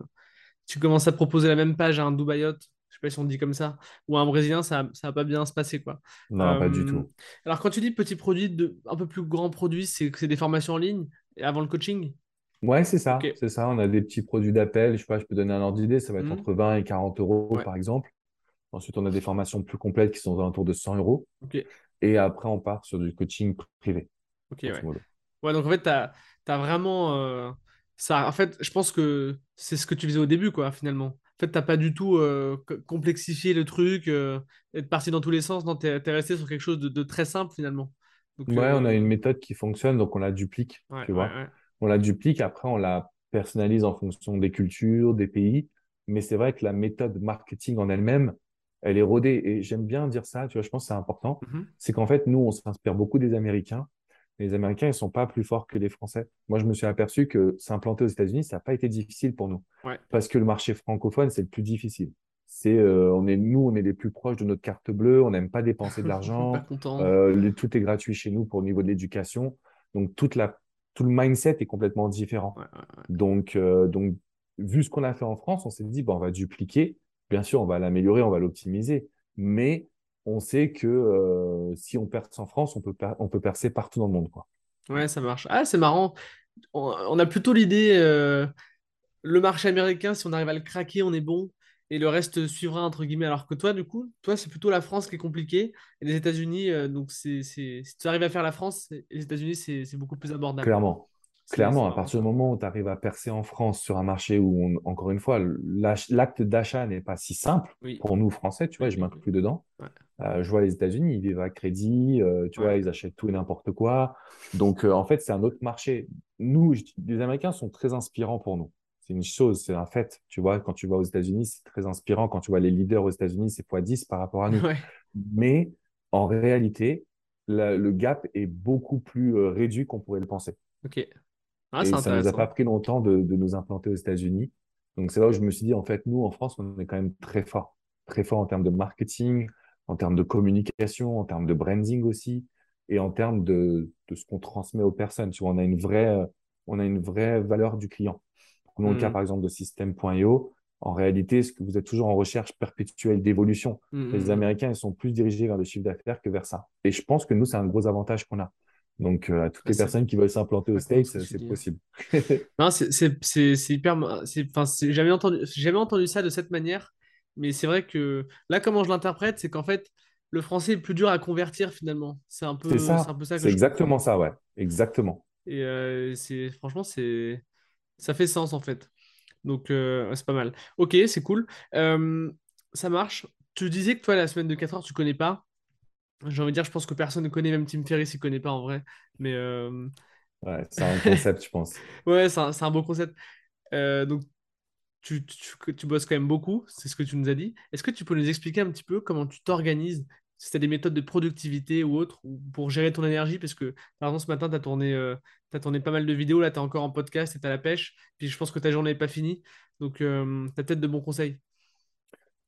tu commences à proposer la même page à un Dubaïote, sais pas si on dit comme ça, ou un Brésilien, ça, ça va pas bien se passer, quoi. Non, pas du Euh, tout. alors, quand tu dis petit produit, de, un peu plus grand produit, c'est que c'est des formations en ligne avant le coaching? Ouais, c'est ça, c'est ça. On a des petits produits d'appel. Je sais pas, je peux donner un ordre d'idée. Ça va être Hmm. entre 20 et 40 euros, Ouais. par exemple. Ensuite, on a des formations plus complètes qui sont aux alentours de 100 euros. Et après, on part sur du coaching privé, Ok, ouais. donc en fait, tu as, vraiment euh, ça. En fait, je pense que c'est ce que tu faisais au début, quoi, finalement. En fait, t'as pas du tout euh, co- complexifié le truc, euh, être parti dans tous les sens. Non, t'es, t'es resté sur quelque chose de, de très simple, finalement. Donc, Ouais, on a euh, une méthode qui fonctionne, donc on la duplique, ouais, tu ouais, vois. ouais. On la duplique, après, on la personnalise en fonction des cultures, des pays. Mais c'est vrai que la méthode marketing en elle-même, elle est rodée. Et j'aime bien dire ça, tu vois, je pense que c'est important. Mhm. C'est qu'en fait, nous, on s'inspire beaucoup des Américains. Les Américains, ils sont pas plus forts que les Français. Moi, je me suis aperçu que s'implanter aux États-Unis, ça n'a pas été difficile pour nous. Ouais, Parce que le marché francophone, c'est le plus difficile. C'est, euh, on est, nous, on est les plus proches de notre carte bleue. On n'aime pas dépenser de l'argent. Euh, les- tout est gratuit chez nous pour le niveau de l'éducation. Donc, toute la, tout le mindset est complètement différent. Ouais, ouais, ouais. Donc, euh, donc, vu ce qu'on a fait en France, on s'est dit, bon, on va dupliquer. Bien sûr, on va l'améliorer, on va l'optimiser. Mais on sait que euh, si on perce en France, on peut, on peut percer partout dans le monde, quoi. Ouais, ça marche. Ah, c'est marrant. On, on a plutôt l'idée, euh, le marché américain, si on arrive à le craquer, on est bon. Et le reste suivra, entre guillemets. Alors que toi, du coup, toi, c'est plutôt la France qui est compliquée. Et les États-Unis, euh, donc c'est, si tu arrives à faire la France, les États-Unis, c'est, beaucoup plus abordable. Clairement. Clairement, à partir du moment où tu arrives à percer en France sur un marché où, on- encore une fois, l'acte d'achat n'est pas si simple Oui, pour nous, Français, tu vois, oui, je m'inclus dedans. Ouais, Euh, je vois les États-Unis, ils vivent à crédit, euh, tu vois, ils achètent tout et n'importe quoi. Donc, euh, en fait, c'est un autre marché. Nous, je- les Américains sont très inspirants pour nous. C'est une chose, c'est un fait. Tu vois, quand tu vas aux États-Unis, c'est très inspirant. Quand tu vois les leaders aux États-Unis, c'est fois 10 par rapport à nous. ouais, Mais en réalité, la- le gap est beaucoup plus réduit qu'on pourrait le penser. ok. Ah, Et ça nous a pas pris longtemps de, de nous implanter aux États-Unis. Donc, c'est là où je me suis dit, en fait, nous, en France, on est quand même très fort. Très fort en termes de marketing, en termes de communication, en termes de branding aussi, et en termes de, de ce qu'on transmet aux personnes. Tu vois, on a une vraie, euh, on a une vraie valeur du client. Prenons le cas, Hmm, par exemple, de System.io. En réalité, ce que vous êtes toujours en recherche perpétuelle d'évolution. hmm, Les hmm. Américains, ils sont plus dirigés vers le chiffre d'affaires que vers ça. Et je pense que nous, c'est un gros avantage qu'on a. Donc, euh, à toutes Ouais, les personnes qui veulent s'implanter aux States, c'est possible. Non, c'est hyper. Enfin, j'ai jamais entendu, jamais entendu ça de cette manière, mais c'est vrai que là, comment je l'interprète, c'est qu'en fait, le français est plus dur à convertir finalement. C'est un C'est peu, c'est un ça, peu ça que c'est comprends. exactement ça, ouais. Exactement. Et euh, c'est, franchement, c'est, ça fait sens en fait. Donc, euh, c'est pas mal. Ok, c'est cool. Euh, ça marche. Tu disais que toi, la semaine de 4 heures, tu connais pas. J'ai envie de dire, je pense que personne ne connaît, même Tim Ferriss, il connaît pas en vrai. Mais Ouais, c'est un concept, je pense. ouais, c'est un, c'est un beau concept. Donc, tu, tu, tu bosses quand même beaucoup, c'est ce que tu nous as dit. Est-ce que tu peux nous expliquer un petit peu comment tu t'organises, si tu as des méthodes de productivité ou autres, ou pour gérer ton énergie? Parce que, par exemple, ce matin, tu as tourné, euh, tourné pas mal de vidéos, là, tu es encore en podcast et tu à la pêche, puis je pense que ta journée n'est pas finie. Donc, tu as peut-être de bons conseils.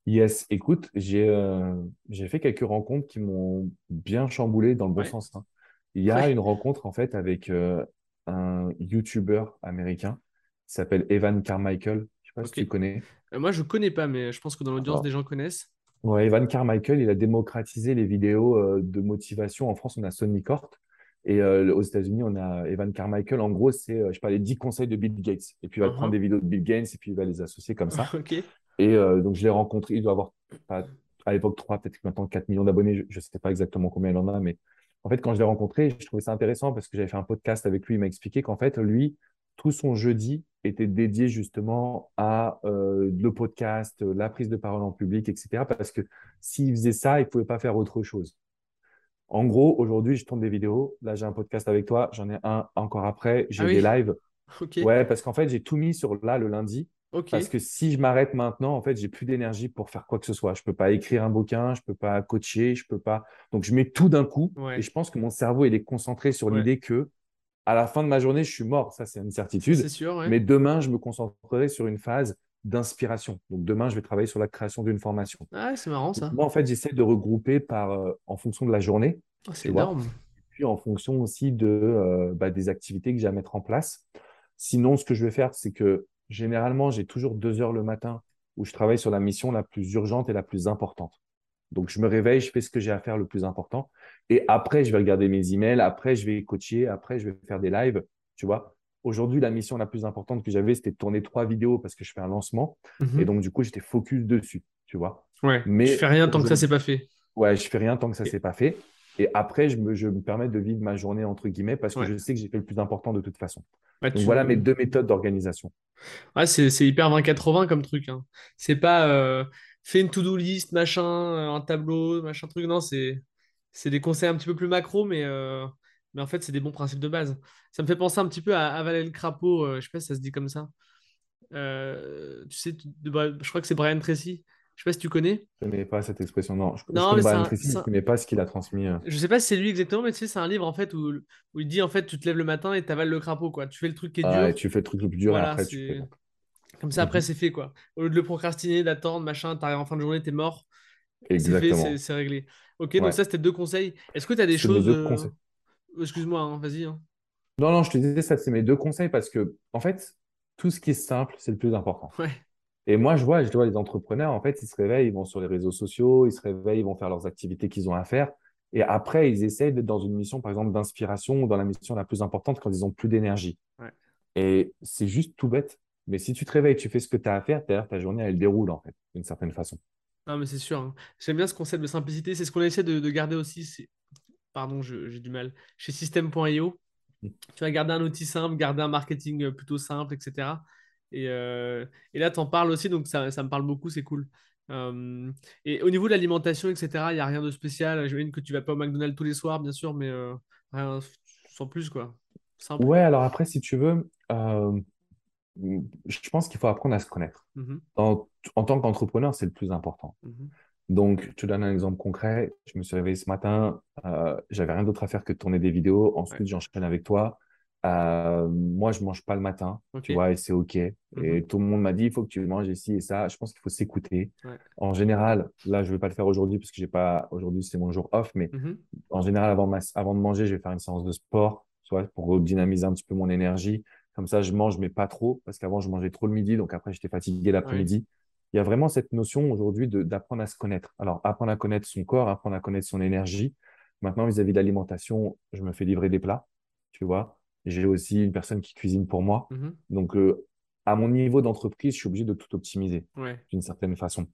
Yes, écoute, j'ai euh, j'ai fait quelques rencontres qui m'ont bien chamboulé dans le bon Ouais, sens. hein. Il y a ouais, une rencontre en fait avec euh, un YouTuber américain qui s'appelle Evan Carmichael. Je sais pas si ok. tu connais. Euh, moi, je connais pas, mais je pense que dans l'audience, des gens connaissent. ouais, Evan Carmichael, il a démocratisé les vidéos euh, de motivation. En France, on a Sonny Cort. Et euh, aux États-Unis, on a Evan Carmichael. En gros, c'est, je les 10 conseils de Bill Gates. Et puis, il va te prendre des vidéos de Bill Gates et puis il va les associer comme ça. Et donc, je l'ai rencontré. Il doit avoir, pas, à l'époque, 3, peut-être maintenant 4 millions d'abonnés. Je ne sais pas exactement combien il en a, mais en fait, quand je l'ai rencontré, je trouvais ça intéressant parce que j'avais fait un podcast avec lui. Il m'a expliqué qu'en fait, lui, tout son jeudi était dédié justement à euh, le podcast, la prise de parole en public, etc. Parce que s'il faisait ça, il ne pouvait pas faire autre chose. En gros, aujourd'hui, je tourne des vidéos. Là, j'ai un podcast avec toi. J'en ai un encore après. J'ai Ah oui des lives. Ouais, parce qu'en fait, j'ai tout mis sur là le lundi. Parce que si je m'arrête maintenant, en fait, j'ai plus d'énergie pour faire quoi que ce soit. Je peux pas écrire un bouquin, je peux pas coacher, je peux pas. Donc, je mets tout d'un coup. Ouais. Et je pense que mon cerveau, il est concentré sur Ouais. l'idée que à la fin de ma journée, je suis mort. Ça, c'est une certitude. C'est sûr, ouais. Mais demain, je me concentrerai sur une phase d'inspiration. Donc, demain, je vais travailler sur la création d'une formation. Ah, c'est marrant ça. Donc, moi, en fait, j'essaie de regrouper par, euh, en fonction de la journée, Ah, c'est énorme. puis en fonction aussi de, euh, bah, des activités que j'ai à mettre en place. Sinon, ce que je vais faire, c'est que généralement, j'ai toujours deux heures le matin où je travaille sur la mission la plus urgente et la plus importante. Donc, je me réveille, je fais ce que j'ai à faire le plus important. Et après, je vais regarder mes emails. Après, je vais coacher. Après, je vais faire des lives. Tu vois, aujourd'hui, la mission la plus importante que j'avais, c'était de tourner trois vidéos parce que je fais un lancement. Mhm. Et donc, du coup, j'étais focus dessus. Tu vois. Ouais. mais tu fais rien tant que ça c'est pas fait. Ouais, je fais rien tant que ça s'est pas fait. Et après, je me, je me permets de vivre ma journée entre guillemets parce que Ouais. je sais que j'ai fait le plus important de toute façon. Ouais, Donc tu- voilà mes deux méthodes d'organisation. Ouais, c'est c'est hyper 20-80 comme truc. Hein. C'est pas euh, fais une to-do list, machin, euh, un tableau, machin truc. Non, c'est c'est des conseils un petit peu plus macro, mais, euh, mais en fait, c'est des bons principes de base. Ça me fait penser un petit peu à avaler le crapaud. euh, je sais pas si ça se dit comme ça. Euh, tu sais, tu- de- je crois que c'est Brian Tracy. Je sais pas si tu connais. Je connais pas cette expression. Non, je, je Non, connais c'est Brian un- Tracy, je un- ne connais pas ce qu'il a transmis. euh. Je sais pas si c'est lui exactement, mais tu sais, c'est un livre en fait où, où il dit en fait, tu te lèves le matin et t'avales le crapaud, quoi. Tu fais le truc qui est Ah, dur. et tu fais le truc le plus dur Voilà, et après tu fais. Comme ça, après, Mhm. c'est fait, quoi. Au lieu de le procrastiner, d'attendre, machin, t'arrives en fin de journée, t'es mort. Exactement. c'est réglé. Ok, donc Ouais. ça, c'était deux conseils. Est-ce que tu as des choses. euh, conseils. Excuse-moi, hein, vas-y. hein. Non, non, je te disais ça, c'est mes deux conseils parce que en fait, tout ce qui est simple, c'est le plus important. Ouais, Et moi, je vois, je vois les entrepreneurs, en fait, ils se réveillent, ils vont sur les réseaux sociaux, ils se réveillent, ils vont faire leurs activités qu'ils ont à faire. Et après, ils essayent d'être dans une mission, par exemple, d'inspiration ou dans la mission la plus importante quand ils ont plus d'énergie. Ouais. Et c'est juste tout bête. Mais si tu te réveilles, tu fais ce que tu as à faire, ta journée, elle déroule, en fait, d'une certaine façon. Non, mais c'est sûr. hein. J'aime bien ce concept de simplicité. C'est ce qu'on essaie de, de garder aussi. c'est- Pardon, je- j'ai du mal. Chez System.io, Mm. tu vas garder un outil simple, garder un marketing euh, plutôt simple, etc. Et, euh, et là, tu en parles aussi, donc ça, ça me parle beaucoup, c'est cool. Euh, et au niveau de l'alimentation, etc., il n'y a rien de spécial. J'imagine que tu vas pas au McDonald's tous les soirs, bien sûr, mais euh, rien sans plus, quoi. Simple. Ouais, alors après, si tu veux, euh, je pense qu'il faut apprendre à se connaître. Mhm, En, en tant qu'entrepreneur, c'est le plus important. mhm. Donc, je te donne un exemple concret. Je me suis réveillé ce matin, euh, j'avais rien d'autre à faire que de tourner des vidéos. Ensuite, Ouais. j'enchaîne avec toi. Euh, moi, je mange pas le matin, tu vois, et c'est OK. Et Mhm. tout le monde m'a dit, il faut que tu manges ici et ça. Je pense qu'il faut s'écouter. Ouais. En général, là, je vais pas le faire aujourd'hui parce que j'ai pas, aujourd'hui, c'est mon jour off, mais Mhm. en général, avant, ma- avant de manger, je vais faire une séance de sport, soit pour dynamiser un petit peu mon énergie. Comme ça, je mange, mais pas trop, parce qu'avant, je mangeais trop le midi, donc après, j'étais fatigué l'après-midi. Il y a vraiment cette notion aujourd'hui d'apprendre à se connaître. Alors, apprendre à connaître son corps, apprendre à connaître son énergie. Maintenant, vis-à-vis de l'alimentation, je me fais livrer des plats, tu vois. J'ai aussi une personne qui cuisine pour moi. Mhm. Donc, euh, à mon niveau d'entreprise, je suis obligé de tout optimiser Ouais. d'une certaine façon.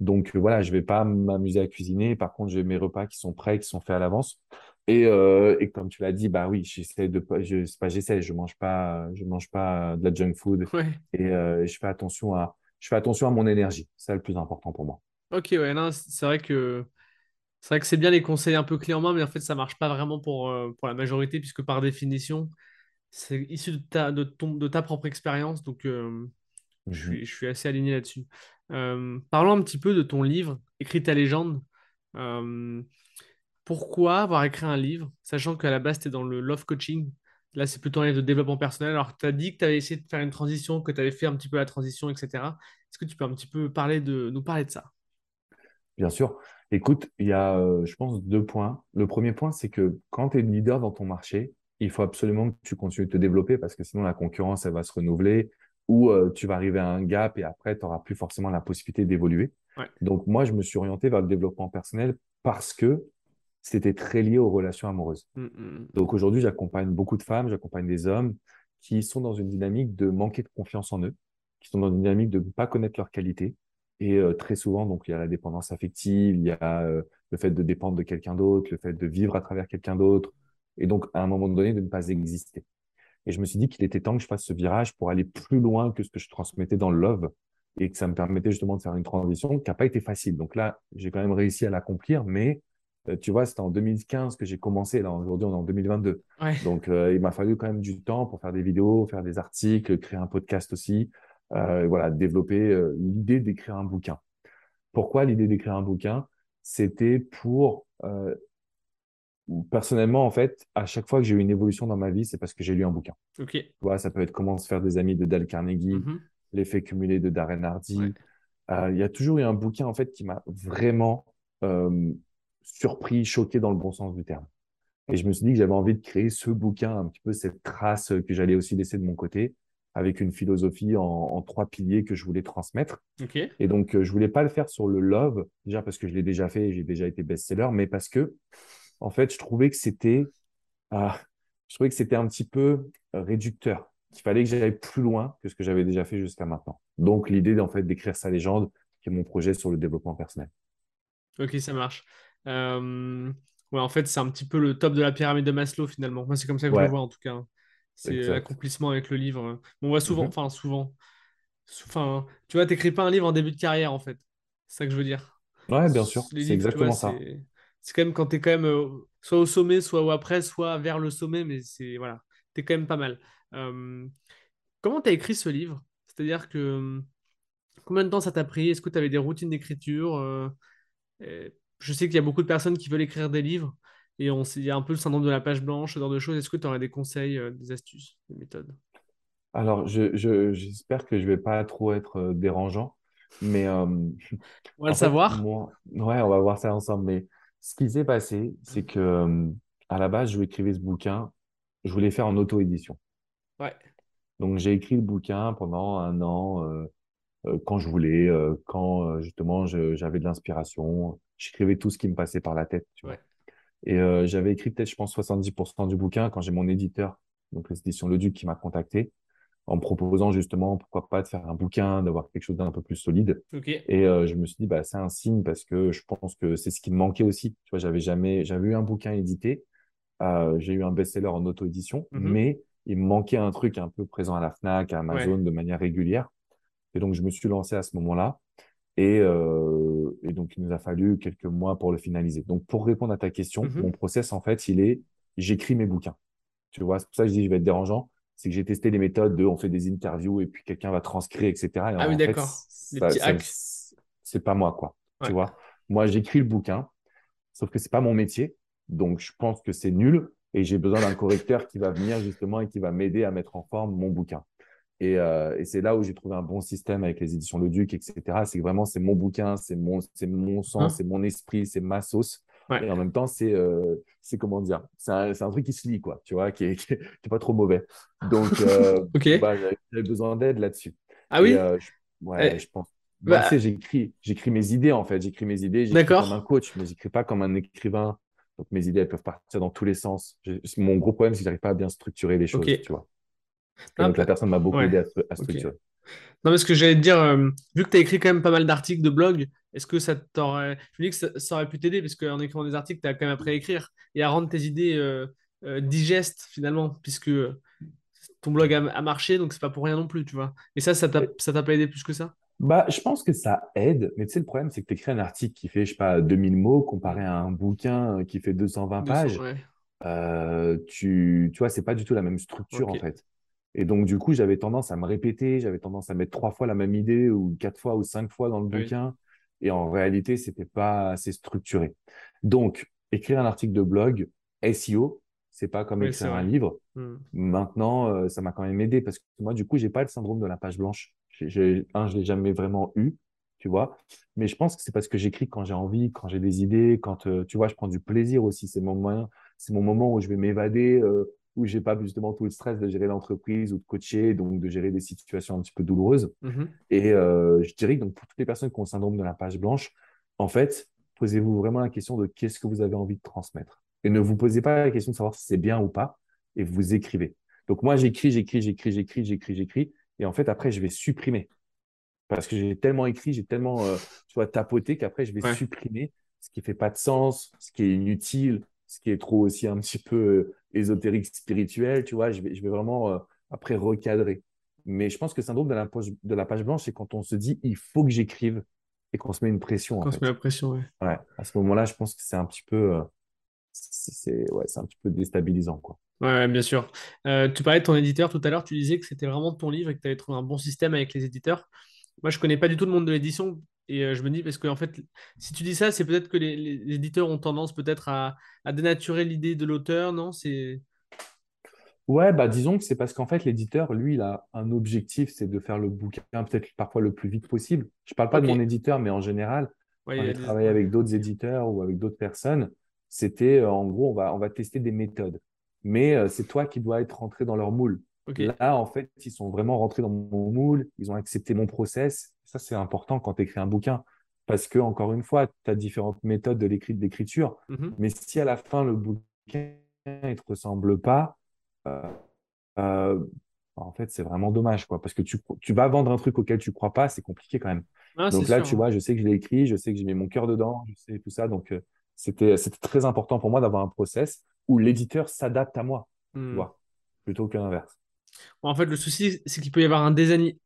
Donc euh, voilà, je vais pas m'amuser à cuisiner. Par contre, j'ai mes repas qui sont prêts, qui sont faits à l'avance. Et, euh, et comme tu l'as dit, bah oui, j'essaie de pas, je, pas j'essaie, je mange pas, je mange pas de la junk food Ouais. et je fais attention à, je fais attention à mon énergie. C'est le plus important pour moi. Ok, ouais, c'est vrai que c'est vrai que c'est bien les conseils un peu clés en main, mais en fait, ça marche pas vraiment pour, euh, pour la majorité, puisque par définition, c'est issu de ta, de ton, de ta propre expérience. Donc, euh, je Mhm. suis, je suis assez aligné là-dessus. Euh, parlons un petit peu de ton livre, Écris ta légende. Pourquoi avoir écrit un livre, sachant qu'à la base, tu es dans le love coaching? Là, c'est plutôt un livre de développement personnel. Alors, tu as dit que tu avais essayé de faire une transition, que tu avais fait un petit peu la transition, etc. Est-ce que tu peux un petit peu parler de, nous parler de ça? Bien sûr. Écoute, il y a, euh, je pense, deux points. Le premier point, c'est que quand tu es leader dans ton marché, il faut absolument que tu continues de te développer parce que sinon la concurrence, elle va se renouveler ou euh, tu vas arriver à un gap et après, tu n'auras plus forcément la possibilité d'évoluer. Ouais. Donc, moi, je me suis orienté vers le développement personnel parce que c'était très lié aux relations amoureuses. Mm, mm, Donc, aujourd'hui, j'accompagne beaucoup de femmes, j'accompagne des hommes qui sont dans une dynamique de manquer de confiance eux, qui sont dans une dynamique de ne pas connaître leurs qualités. Et euh, très souvent, donc, il y a la dépendance affective, il y a euh, le fait de dépendre de quelqu'un d'autre, le fait de vivre à travers quelqu'un d'autre, et donc à un moment donné de ne pas exister. Et je me suis dit qu'il était temps que je fasse ce virage pour aller plus loin que ce que je transmettais dans le love et que ça me permettait justement de faire une transition qui n'a pas été facile. Donc là, j'ai quand même réussi à l'accomplir, mais tu vois, c'était en 2015 que j'ai commencé. Là, aujourd'hui, on est en 2022. Donc, euh, il m'a fallu quand même du temps pour faire des vidéos, faire des articles, créer un podcast aussi. Euh, voilà, développer l'idée d'écrire un bouquin. Pourquoi l'idée d'écrire un bouquin? C'était pour personnellement, en fait, à chaque fois que j'ai eu une évolution dans ma vie, c'est parce que j'ai lu un bouquin. Ok. Tu vois, ça peut être Comment se faire des amis de Dale Carnegie, mhm. L'effet cumulé de Darren Hardy. Il y a toujours eu un bouquin en fait qui m'a vraiment surpris, choqué dans le bon sens du terme. Et je me suis dit que j'avais envie de créer ce bouquin, un petit peu cette trace que j'allais aussi laisser de mon côté, avec une philosophie en, trois piliers que je voulais transmettre. Et donc, euh, je voulais pas le faire sur le love, déjà parce que je l'ai déjà fait, j'ai déjà été best-seller, mais parce que, en fait, je trouvais que c'était, ah, je trouvais que c'était un petit peu réducteur, qu'il fallait que j'aille plus loin que ce que j'avais déjà fait jusqu'à maintenant. Donc, l'idée, en fait, d'écrire sa légende, qui est mon projet sur le développement personnel. Ok, ça marche. Euh, ouais, en fait, c'est un petit peu le top de la pyramide de Maslow finalement. Moi, c'est comme ça que je le vois en tout cas. C'est l'accomplissement avec le livre. On voit souvent, mhm. enfin souvent, enfin, tu vois, t'écris pas un livre en début de carrière en fait. C'est ça que je veux dire. Ouais, bien sûr. C'est exactement ça. C'est quand même quand t'es quand même euh, soit au sommet, soit après, soit vers le sommet, mais c'est voilà, t'es quand même pas mal. Euh, comment t'as écrit ce livre? C'est-à-dire que combien de temps ça t'a pris? Est-ce que tu avais des routines d'écriture euh, je sais qu'il y a beaucoup de personnes qui veulent écrire des livres et on, il y a un peu le syndrome de la page blanche, ce genre de choses. Est-ce que tu aurais des conseils, euh, des astuces, des méthodes? Alors, j'espère que je ne vais pas trop être euh, dérangeant, mais. Euh, on va le savoir. ouais, on va voir ça ensemble. Mais ce qui s'est passé, c'est que à la base, je écrire ce bouquin, je voulais faire en auto-édition. Ouais. Donc, j'ai écrit le bouquin pendant un an. quand je voulais, quand justement j'avais de l'inspiration j'écrivais tout ce qui me passait par la tête. Tu vois. Et euh, j'avais écrit peut-être, je pense, 70% du bouquin quand j'ai mon éditeur, donc l'édition Le Duc, qui m'a contacté en me proposant justement, pourquoi pas, de faire un bouquin, d'avoir quelque chose d'un peu plus solide. Et euh, je me suis dit, bah, c'est un signe parce que je pense que c'est ce qui me manquait aussi. Tu vois, j'avais jamais, j'avais eu un bouquin édité, euh, j'ai eu un best-seller en auto-édition, mm-hmm. mais il me manquait un truc un peu présent à la FNAC, à Amazon de manière régulière. Et donc, je me suis lancé à ce moment-là. Euh, et, donc, il nous a fallu quelques mois pour le finaliser. Donc, pour répondre à ta question, mhm. mon process, en fait, il est j'écris mes bouquins. Tu vois, c'est pour ça que je dis je vais être dérangeant. C'est que j'ai testé les méthodes de on fait des interviews et puis quelqu'un va transcrire, etc. ah oui, d'accord. C'est pas moi, quoi. Tu vois, moi, j'écris le bouquin, sauf que c'est pas mon métier. Donc, je pense que c'est nul et j'ai besoin d'un correcteur qui va venir justement et qui va m'aider à mettre en forme mon bouquin. Euh, et, c'est là où j'ai trouvé un bon système avec les éditions Le Duc, etc. C'est que vraiment, c'est mon bouquin, c'est mon, c'est mon sang, hein c'est mon esprit, c'est ma sauce. Et en même temps, c'est, euh, c'est comment dire, c'est un, un, truc qui se lit, quoi, tu vois, qui est, qui est, pas trop mauvais. Donc, euh, bah, j'avais besoin d'aide là-dessus. Ah oui? Ouais, je pense. Bah, bah j'écris, j'écris mes idées, en fait. J'écris mes idées, j'écris comme un coach, mais j'écris pas comme un écrivain. Donc, mes idées, elles peuvent partir dans tous les sens. Mon gros problème, c'est que j'arrive pas à bien structurer les choses, tu vois donc la personne m'a beaucoup aidé à, structurer. Non, mais ce que j'allais te dire, euh, vu que tu as écrit quand même pas mal d'articles, de blogs, est-ce que ça t'aurait. Je me dis que ça, aurait pu t'aider, parce qu'en écrivant des articles, tu as quand même appris à écrire et à rendre tes idées euh, euh, digestes finalement, puisque ton blog a, marché, donc c'est pas pour rien non plus, tu vois. Et ça, ça t'a pas aidé plus que ça? Bah, je pense que ça aide, mais tu sais, le problème, c'est que tu écris un article qui fait, je sais pas, 2000 mots comparé à un bouquin qui fait 220 pages. tu, tu vois, c'est pas du tout la même structure en fait. Et donc, du coup, j'avais tendance à me répéter, j'avais tendance à mettre trois fois la même idée ou quatre fois ou cinq fois dans le bouquin. Et en réalité, c'était pas assez structuré. Donc, écrire un article de blog, SEO, c'est pas comme écrire un livre. Hmm. Maintenant, euh, ça m'a quand même aidé parce que moi, du coup, j'ai pas le syndrome de la page blanche. J'ai, un, je l'ai jamais vraiment eu, tu vois. Mais je pense que c'est parce que j'écris quand j'ai envie, quand j'ai des idées, quand, euh, tu vois, je prends du plaisir aussi. C'est mon moyen, c'est mon moment où je vais m'évader. Euh, où j'ai pas justement tout le stress de gérer l'entreprise ou de coacher, donc de gérer des situations un petit peu douloureuses. Mm-hmm. Et euh, je dirais que donc, pour toutes les personnes qui ont le syndrome de la page blanche, en fait, posez-vous vraiment la question de qu'est-ce que vous avez envie de transmettre. Et ne vous posez pas la question de savoir si c'est bien ou pas, et vous écrivez. Donc moi, j'écris, j'écris, j'écris, j'écris, j'écris, j'écris, et en fait, après, je vais supprimer. Parce que j'ai tellement écrit, j'ai tellement euh, tu vois, tapoté qu'après, je vais supprimer ce qui fait pas de sens, ce qui est inutile, ce qui est trop aussi un petit peu euh, ésotérique, spirituel, tu vois. Je vais, je vais vraiment euh, après recadrer. Mais je pense que le syndrome de la page, de la page blanche, c'est quand on se dit il faut que j'écrive et qu'on se met une pression. Quand on se met la pression, ouais. Ouais, à ce moment-là, je pense que c'est un petit peu, euh, c'est ouais, un petit peu déstabilisant, quoi. Ouais, bien sûr. Euh, tu parlais de ton éditeur tout à l'heure, tu disais que c'était vraiment ton livre et que tu avais trouvé un bon système avec les éditeurs. Moi, je connais pas du tout le monde de l'édition et euh, je me dis, parce que en fait, si tu dis ça, c'est peut-être que les, les éditeurs ont tendance peut-être à, à dénaturer l'idée de l'auteur, non? C'est... Ouais, bah disons que c'est parce qu'en fait, l'éditeur, lui, il a un objectif, c'est de faire le bouquin peut-être parfois le plus vite possible. Je parle pas de mon éditeur, mais en général, Ouais, quand j'ai des... travaillé avec d'autres éditeurs ou avec d'autres personnes, c'était euh, en gros, on va, on va tester des méthodes. Mais euh, c'est toi qui dois être rentré dans leur moule. Là, en fait, ils sont vraiment rentrés dans mon moule, ils ont accepté mon process. Ça, c'est important quand tu écris un bouquin. Parce que, encore une fois, tu as différentes méthodes de l'écrit- d'écriture. Mhm. Mais si à la fin, le bouquin ne te ressemble pas, euh, euh, en fait, c'est vraiment dommage, quoi. Parce que tu, tu vas vendre un truc auquel tu crois pas, c'est compliqué quand même. Ah, Donc là, sûr. tu hein. vois, je sais que je l'ai écrit, je sais que j'ai mis mon cœur dedans, je sais tout ça. Donc, euh, c'était, très important pour moi d'avoir un process où l'éditeur s'adapte à moi, tu Hmm. vois, plutôt que l'inverse. En fait, le souci, c'est qu'il peut y avoir un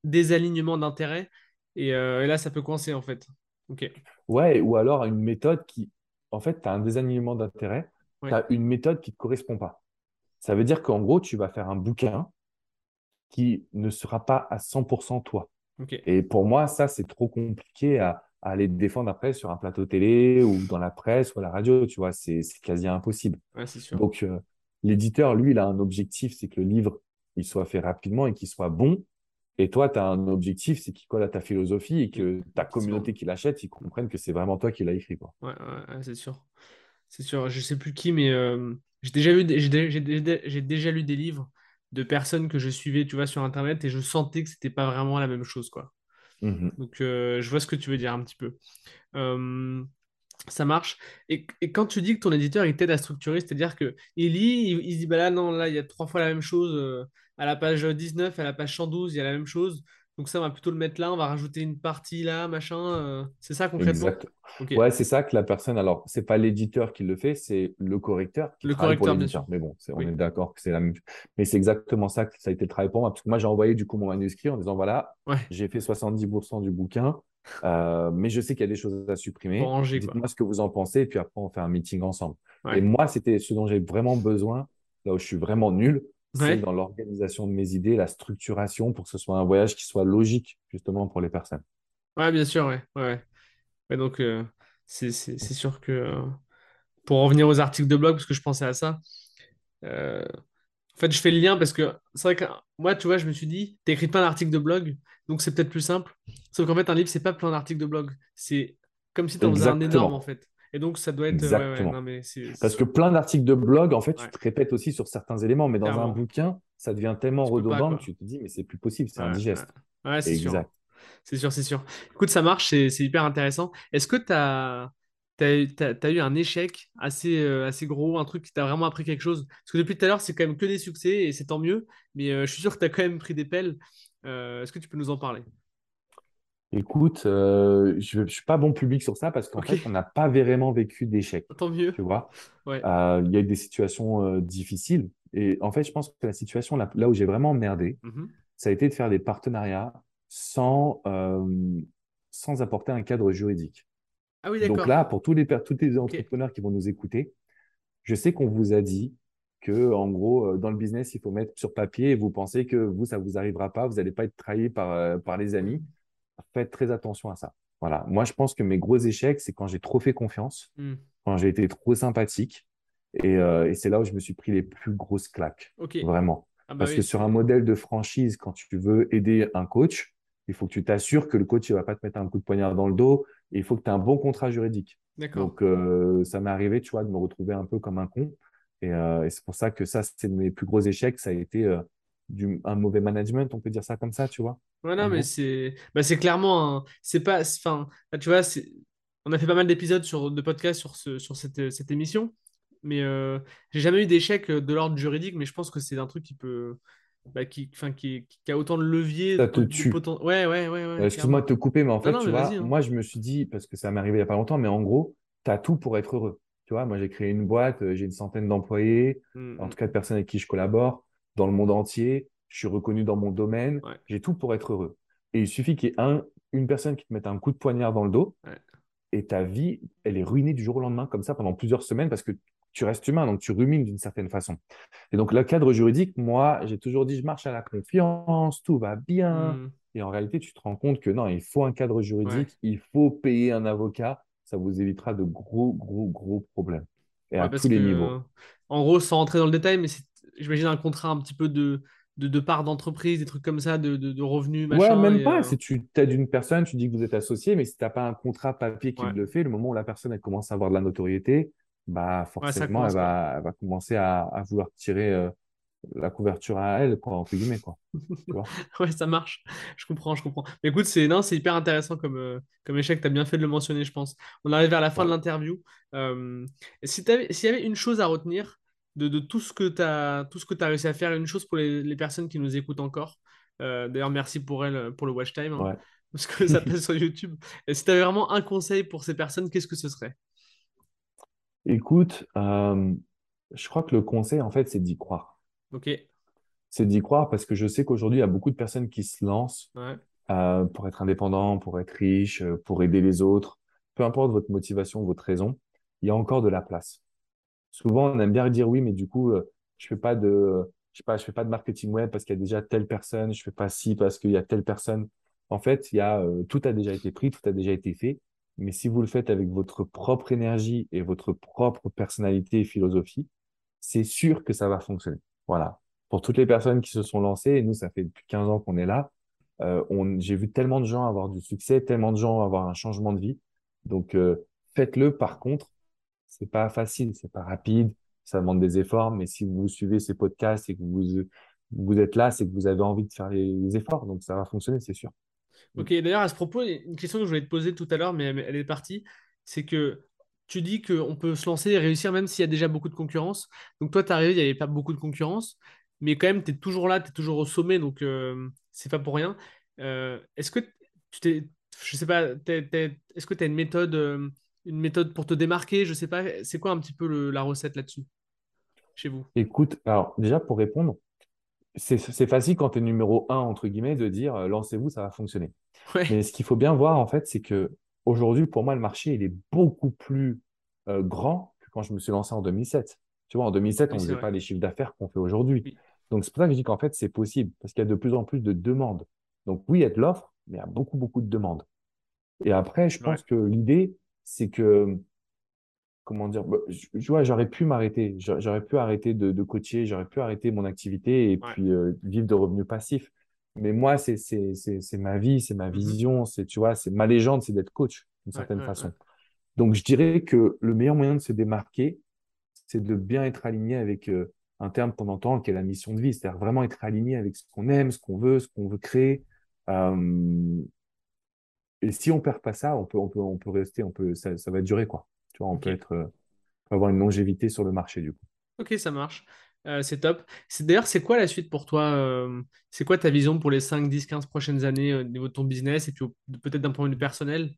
désalignement d'intérêts et, euh, et là, ça peut coincer en fait. Ok. Ouais, ou alors une méthode qui, en fait, tu as un désalignement d'intérêt, tu as une méthode qui ne te correspond pas. Ça veut dire qu'en gros, tu vas faire un bouquin qui ne sera pas à 100% toi. Et pour moi, ça, c'est trop compliqué à, à aller défendre après sur un plateau télé ou dans la presse ou à la radio, tu vois, c'est quasi impossible. Ouais, c'est sûr. Donc, euh, l'éditeur, lui, il a un objectif, c'est que le livre, il soit fait rapidement et qu'il soit bon. Et toi, tu as un objectif, c'est qu'il colle à ta philosophie et que ta communauté qui l'achète, ils comprennent que c'est vraiment toi qui l'as écrit, quoi. Ouais, ouais, ouais, c'est sûr. C'est sûr. Je sais plus qui, mais euh, j'ai déjà lu des- j'ai j'ai déjà lu des livres de personnes que je suivais, tu vois, sur Internet et je sentais que c'était pas vraiment la même chose, quoi. Mhm. Donc, euh, je vois ce que tu veux dire un petit peu. Euh, ça marche. Et, et quand tu dis que ton éditeur, il t'aide à structurer, c'est-à-dire que il lit, il, il se dit, bah là, non, là, il y a trois fois la même chose. euh, à la page 19, à la page 112, il y a la même chose. Donc ça, on va plutôt le mettre là, on va rajouter une partie là, machin. euh, c'est ça concrètement? Exact. Ouais, c'est ça que la personne, alors, c'est pas l'éditeur qui le fait, c'est le correcteur qui Le correcteur, bien sûr. Mais bon, on Oui. est d'accord que c'est la même. Mais c'est exactement ça que ça a été le travail pour moi. Parce que moi, j'ai envoyé du coup mon manuscrit en disant, voilà, Ouais, j'ai fait 70% du bouquin, euh, mais je sais qu'il y a des choses à supprimer. ranger, quoi. Dites-moi ce que vous en pensez, et puis après, on fait un meeting ensemble. Et moi, c'était ce dont j'ai vraiment besoin, là où je suis vraiment nul, c'est Ouais. dans l'organisation de mes idées, la structuration pour que ce soit un voyage qui soit logique, justement, pour les personnes. Ouais, bien sûr, ouais. Ouais, donc, euh, c'est c'est- c'est sûr que euh, pour revenir aux articles de blog, parce que je pensais à ça, en fait, je fais le lien parce que c'est vrai que moi, tu vois, je me suis dit, t'écris plein d'articles de blog, donc c'est peut-être plus simple. Sauf qu'en fait, un livre, c'est pas plein d'articles de blog. C'est comme si t'en faisais un énorme, en fait. Et donc, ça doit être. euh, ouais, ouais, non, Exactement. mais c'est c'est Parce que plein d'articles de blog, en fait, tu te répètes aussi sur certains éléments, mais dans un bouquin, ça devient tellement Tu pas, redondant que tu te dis, mais c'est plus possible, c'est indigeste. Ouais, c'est sûr. C'est sûr, c'est sûr. Écoute, ça marche, c'est c'est hyper intéressant. Est-ce que tu as, eu un échec assez, euh, assez gros, un truc qui t'a vraiment appris quelque chose? Parce que depuis tout à l'heure, c'est quand même que des succès et c'est tant mieux, mais euh, je suis sûr que tu as quand même pris des pelles. Euh, est-ce que tu peux nous en parler? Écoute, je ne suis pas bon public sur ça parce qu'en fait, on n'a pas vraiment vécu d'échec, tant mieux. tu vois. Ouais. Il y a eu des situations difficiles. Et en fait, je pense que la situation là, là où j'ai vraiment merdé, Mhm. ça a été de faire des partenariats sans, sans apporter un cadre juridique. Ah oui, Donc là, pour tous les, tous entrepreneurs qui vont nous écouter, je sais qu'on vous a dit que, en gros, euh, dans le business, il faut mettre sur papier et vous pensez que vous, ça vous arrivera pas, vous n'allez pas être trahi par, euh, par les amis. Faites très attention à ça. Voilà. Moi, je pense que mes gros échecs, c'est quand j'ai trop fait confiance, Hmm. quand j'ai été trop sympathique. Et, euh, et c'est là où je me suis pris les plus grosses claques. Ok. Vraiment. Ah bah Parce oui, que sur un modèle de franchise, quand tu veux aider un coach, il faut que tu t'assures que le coach ne va pas te mettre un coup de poignard dans le dos et il faut que tu aies un bon contrat juridique. Donc, euh, ça m'est arrivé, tu vois, de me retrouver un peu comme un con. Et, euh, et c'est pour ça que ça, c'est de mes plus gros échecs. Ça a été euh, du, un mauvais management, on peut dire ça comme ça, tu vois, non, mais c'est bah, c'est clairement un... C'est pas... Enfin, là, tu vois, on a fait pas mal d'épisodes sur... de podcasts sur, ce... sur cette... cette émission, mais j'ai jamais eu d'échec de l'ordre juridique, mais je pense que c'est un truc qui peut... bah, qui... Qui... qui a autant de leviers, de, Ça te de tue. Ouais, ouais, ouais, Euh, ouais, excuse-moi de te couper, mais en fait, non, tu vois, hein. moi, je me suis dit, parce que ça m'est arrivé il n'y a pas longtemps, mais en gros, tu as tout pour être heureux. Tu vois, moi, j'ai créé une boîte, euh, j'ai une centaine d'employés, Mm, en mm. tout cas de personnes avec qui je collabore, dans le monde entier. Je suis reconnu dans mon domaine. Ouais, J'ai tout pour être heureux. Et il suffit qu'il y ait un, une personne qui te mette un coup de poignard dans le dos ouais, et ta vie, elle est ruinée du jour au lendemain, comme ça, pendant plusieurs semaines, parce que tu restes humain, donc tu rumines d'une certaine façon. Et donc, le cadre juridique, moi, j'ai toujours dit, je marche à la confiance, tout va bien. Mm, Et en réalité, tu te rends compte que non, il faut un cadre ouais. juridique, il faut payer un avocat, ça vous évitera de gros, gros, gros problèmes. Et Ouais, à tous les niveaux. en gros, sans rentrer dans le détail, mais j'imagine un contrat un petit peu de, de, de part d'entreprise, des trucs comme ça, de, de, de revenus, Ouais, machin. même Et, pas. euh, Si tu t'aides une personne, tu dis que vous êtes associé, mais si tu n'as pas un contrat papier qui ouais, le fait, le moment où la personne elle commence à avoir de la notoriété, bah ouais, forcément, elle va, elle va commencer à, à vouloir tirer euh, la couverture à elle, quoi, entre guillemets, quoi. Tu vois? Ouais, ça marche. Je comprends, je comprends. Mais écoute, c'est non, c'est hyper intéressant comme, euh, comme échec. Tu as bien fait de le mentionner, je pense. On arrive vers la fin de l'interview. Euh, s'il y avait une chose à retenir de, de tout ce que tu as, tout ce que tu réussi à faire, une chose pour les, les personnes qui nous écoutent encore. euh, d'ailleurs, merci pour elles, pour le watch time, hein, Ouais. parce que ça passe sur YouTube. Et si tu avais vraiment un conseil pour ces personnes, qu'est-ce que ce serait? Écoute, euh, je crois que le conseil, en fait, c'est d'y croire. Ok. C'est d'y croire parce que je sais qu'aujourd'hui, il y a beaucoup de personnes qui se lancent Ouais. euh, pour être indépendant, pour être riche, euh, pour aider les autres. Peu importe votre motivation, votre raison, il y a encore de la place. Souvent, on aime bien dire oui, mais du coup, euh, je fais pas de, je sais pas, je fais pas de marketing web parce qu'il y a déjà telle personne, je fais pas ci parce qu'il y a telle personne. En fait, il y a, tout a déjà été pris, tout a déjà été fait. Mais si vous le faites avec votre propre énergie et votre propre personnalité et philosophie, c'est sûr que ça va fonctionner. Voilà. Pour toutes les personnes qui se sont lancées, et nous, ça fait depuis 15 ans qu'on est là, euh, j'ai vu tellement de gens avoir du succès, tellement de gens avoir un changement de vie. Donc, euh, faites-le. Par contre, c'est pas facile, c'est pas rapide, ça demande des efforts, mais si vous suivez ces podcasts et que vous, vous êtes là, c'est que vous avez envie de faire les efforts, donc ça va fonctionner, c'est sûr. Mm. Ok, d'ailleurs, à ce propos, une question que je voulais te poser tout à l'heure, mais elle est partie, c'est que tu dis qu'on peut se lancer et réussir même s'il y a déjà beaucoup de concurrence. Donc toi, arrivé, il n'y avait pas beaucoup de concurrence, mais quand même, tu es toujours là, tu es toujours au sommet, donc euh, c'est pas pour rien. Euh, est-ce que tu t'es, je sais pas, t'es- t'es- est-ce que tu as une méthode, euh, une méthode pour te démarquer? Je sais pas, c'est quoi un petit peu le- la recette là-dessus, chez vous? Écoute, alors déjà pour répondre, c'est c'est facile quand tu es numéro un, entre guillemets, de dire euh, lancez-vous, ça va fonctionner. Ouais, Mais ce qu'il faut bien voir, en fait, c'est que aujourd'hui, pour moi, le marché, il est beaucoup plus euh, grand que quand je me suis lancé en 2007. Tu vois, en 2007, on ne faisait vrai. pas les chiffres d'affaires qu'on fait aujourd'hui. Oui, Donc, c'est pour ça que je dis qu'en fait, c'est possible, parce qu'il y a de plus en plus de demandes. Donc, oui, il y a de l'offre, mais il y a beaucoup, beaucoup de demandes. Et après, je ouais, pense que l'idée, c'est que, comment dire, bah, je- vois, j'aurais pu m'arrêter, J'a- j'aurais pu arrêter de, de coacher, j'aurais pu arrêter mon activité et ouais. puis euh, vivre de revenus passifs. Mais moi, c'est c'est- c'est- c'est ma vie, c'est ma Mhm. vision, c'est, tu vois, c'est ma légende, c'est d'être coach d'une Ouais, certaine ouais. façon. Donc, je dirais que le meilleur moyen de se démarquer, c'est de bien être aligné avec euh, un terme qu'on entend qui est la mission de vie, c'est-à-dire vraiment être aligné avec ce qu'on aime, ce qu'on veut, ce qu'on veut créer. Euh, et si on perd pas ça, on peut, on peut, on peut rester, on peut, ça, ça va durer, quoi. Tu vois, on peut être, euh, avoir une longévité sur le marché, du coup. Ok, ça marche. Euh, c'est top. C'est, d'ailleurs, c'est quoi la suite pour toi? euh, c'est quoi ta vision pour les 5, 10, 15 prochaines années euh, au niveau de ton business et puis peut-être d'un point de vue personnel?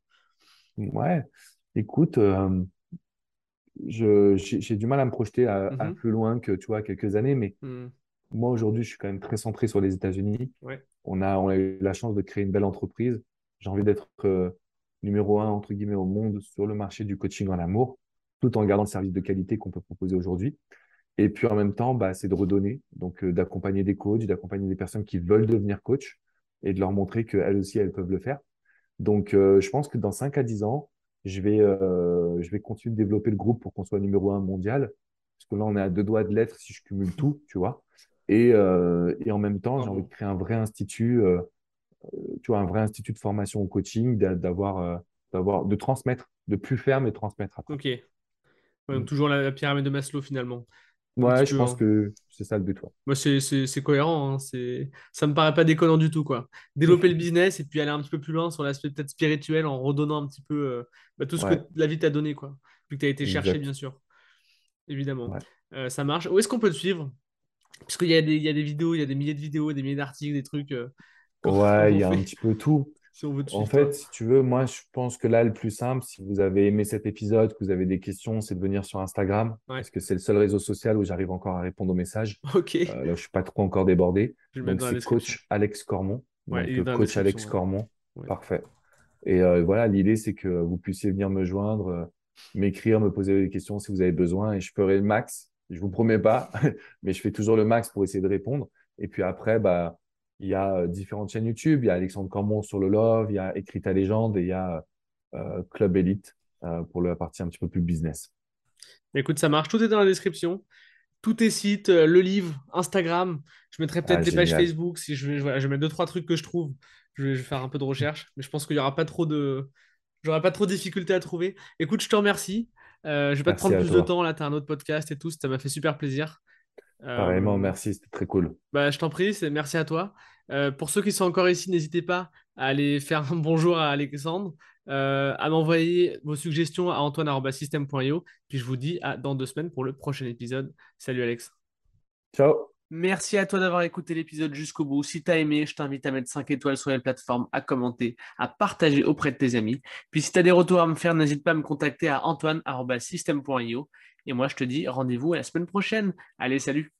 Ouais, écoute, je, j'ai j'ai du mal à me projeter à, à Mhm. plus loin que, tu vois, quelques années, mais Mhm. moi, aujourd'hui, je suis quand même très centré sur les États-Unis. Ouais, On a, on a eu la chance de créer une belle entreprise. J'ai envie d'être numéro un, entre guillemets, au monde sur le marché du coaching en amour, tout en gardant le service de qualité qu'on peut proposer aujourd'hui. Et puis en même temps, bah, c'est de redonner, donc euh, d'accompagner des coachs, d'accompagner des personnes qui veulent devenir coach et de leur montrer qu'elles aussi, elles peuvent le faire. Donc, euh, je pense que dans 5 à 10 ans, je vais, euh, je vais continuer de développer le groupe pour qu'on soit numéro un mondial. Parce que là, on est à deux doigts de l'être si je cumule tout, tu vois. Et, et en même temps, j'ai envie de créer un vrai institut, tu vois, un vrai institut de formation au coaching, d'a- d'avoir, euh, d'avoir, de transmettre, de plus faire, mais transmettre après. Ok. Ouais, donc toujours la, la pyramide de Maslow finalement. Ouais, je pense hein. que c'est ça le but. Moi, c'est cohérent. hein. C'est, ça me paraît pas déconnant du tout, quoi. Développer le business et puis aller un petit peu plus loin sur l'aspect peut-être spirituel en redonnant un petit peu euh, bah, tout ce que la vie t'a donné, quoi. Vu que tu as été chercher, bien sûr. Évidemment. Euh, ça marche. Où est-ce qu'on peut te suivre? Parce qu'il y a des, il y a des vidéos, il y a des milliers de vidéos, des milliers d'articles, des trucs. euh, Ouais, il y a un petit peu tout. si on veut te En fait, toi si tu veux, moi, je pense que là, le plus simple, si vous avez aimé cet épisode, que vous avez des questions, c'est de venir sur Instagram, Ouais. parce que c'est le seul réseau social où j'arrive encore à répondre aux messages. Ok, je Euh, là, je suis pas trop encore débordé. vais mettre Donc, c'est coach Alex Cormon. Ouais, Donc, coach Alex. Cormon. Ouais. Parfait. Et euh, voilà, l'idée, c'est que vous puissiez venir me joindre, euh, m'écrire, me poser des questions si vous avez besoin, et je ferai le max. Je vous promets pas, mais je fais toujours le max pour essayer de répondre. Et puis après, bah, il y a euh, différentes chaînes YouTube. Il y a Alexandre Cormon sur le Love, il y a Écrit ta légende et il y a euh, Club Elite euh, pour la partie un petit peu plus business. Écoute, ça marche, tout est dans la description. Tous tes sites, le livre, Instagram. Je mettrai peut-être Ah, des pages. Facebook si je vais, voilà, je vais mettre deux, trois trucs que je trouve. Je vais, je vais faire un peu de recherche, mais je pense qu'il n'y aura pas trop de, j'aurai pas trop de difficultés à trouver. Écoute, je te remercie. Euh, je vais pas te prendre plus de temps. Là, tu as un autre podcast et tout. Ça m'a fait super plaisir. Euh, merci, c'était très cool. bah, je t'en prie, c'est merci à toi. Euh, pour ceux qui sont encore ici, n'hésitez pas à aller faire un bonjour à Alexandre, euh, à m'envoyer vos suggestions à antoine.system.io. Puis je vous dis à dans deux semaines pour le prochain épisode. Salut Alex. Ciao! Merci à toi d'avoir écouté l'épisode jusqu'au bout. Si tu as aimé, je t'invite à mettre 5 étoiles sur les plateformes, à commenter, à partager auprès de tes amis. Puis si tu as des retours à me faire, n'hésite pas à me contacter à antoine.system.io. Et moi, je te dis rendez-vous à la semaine prochaine. Allez, salut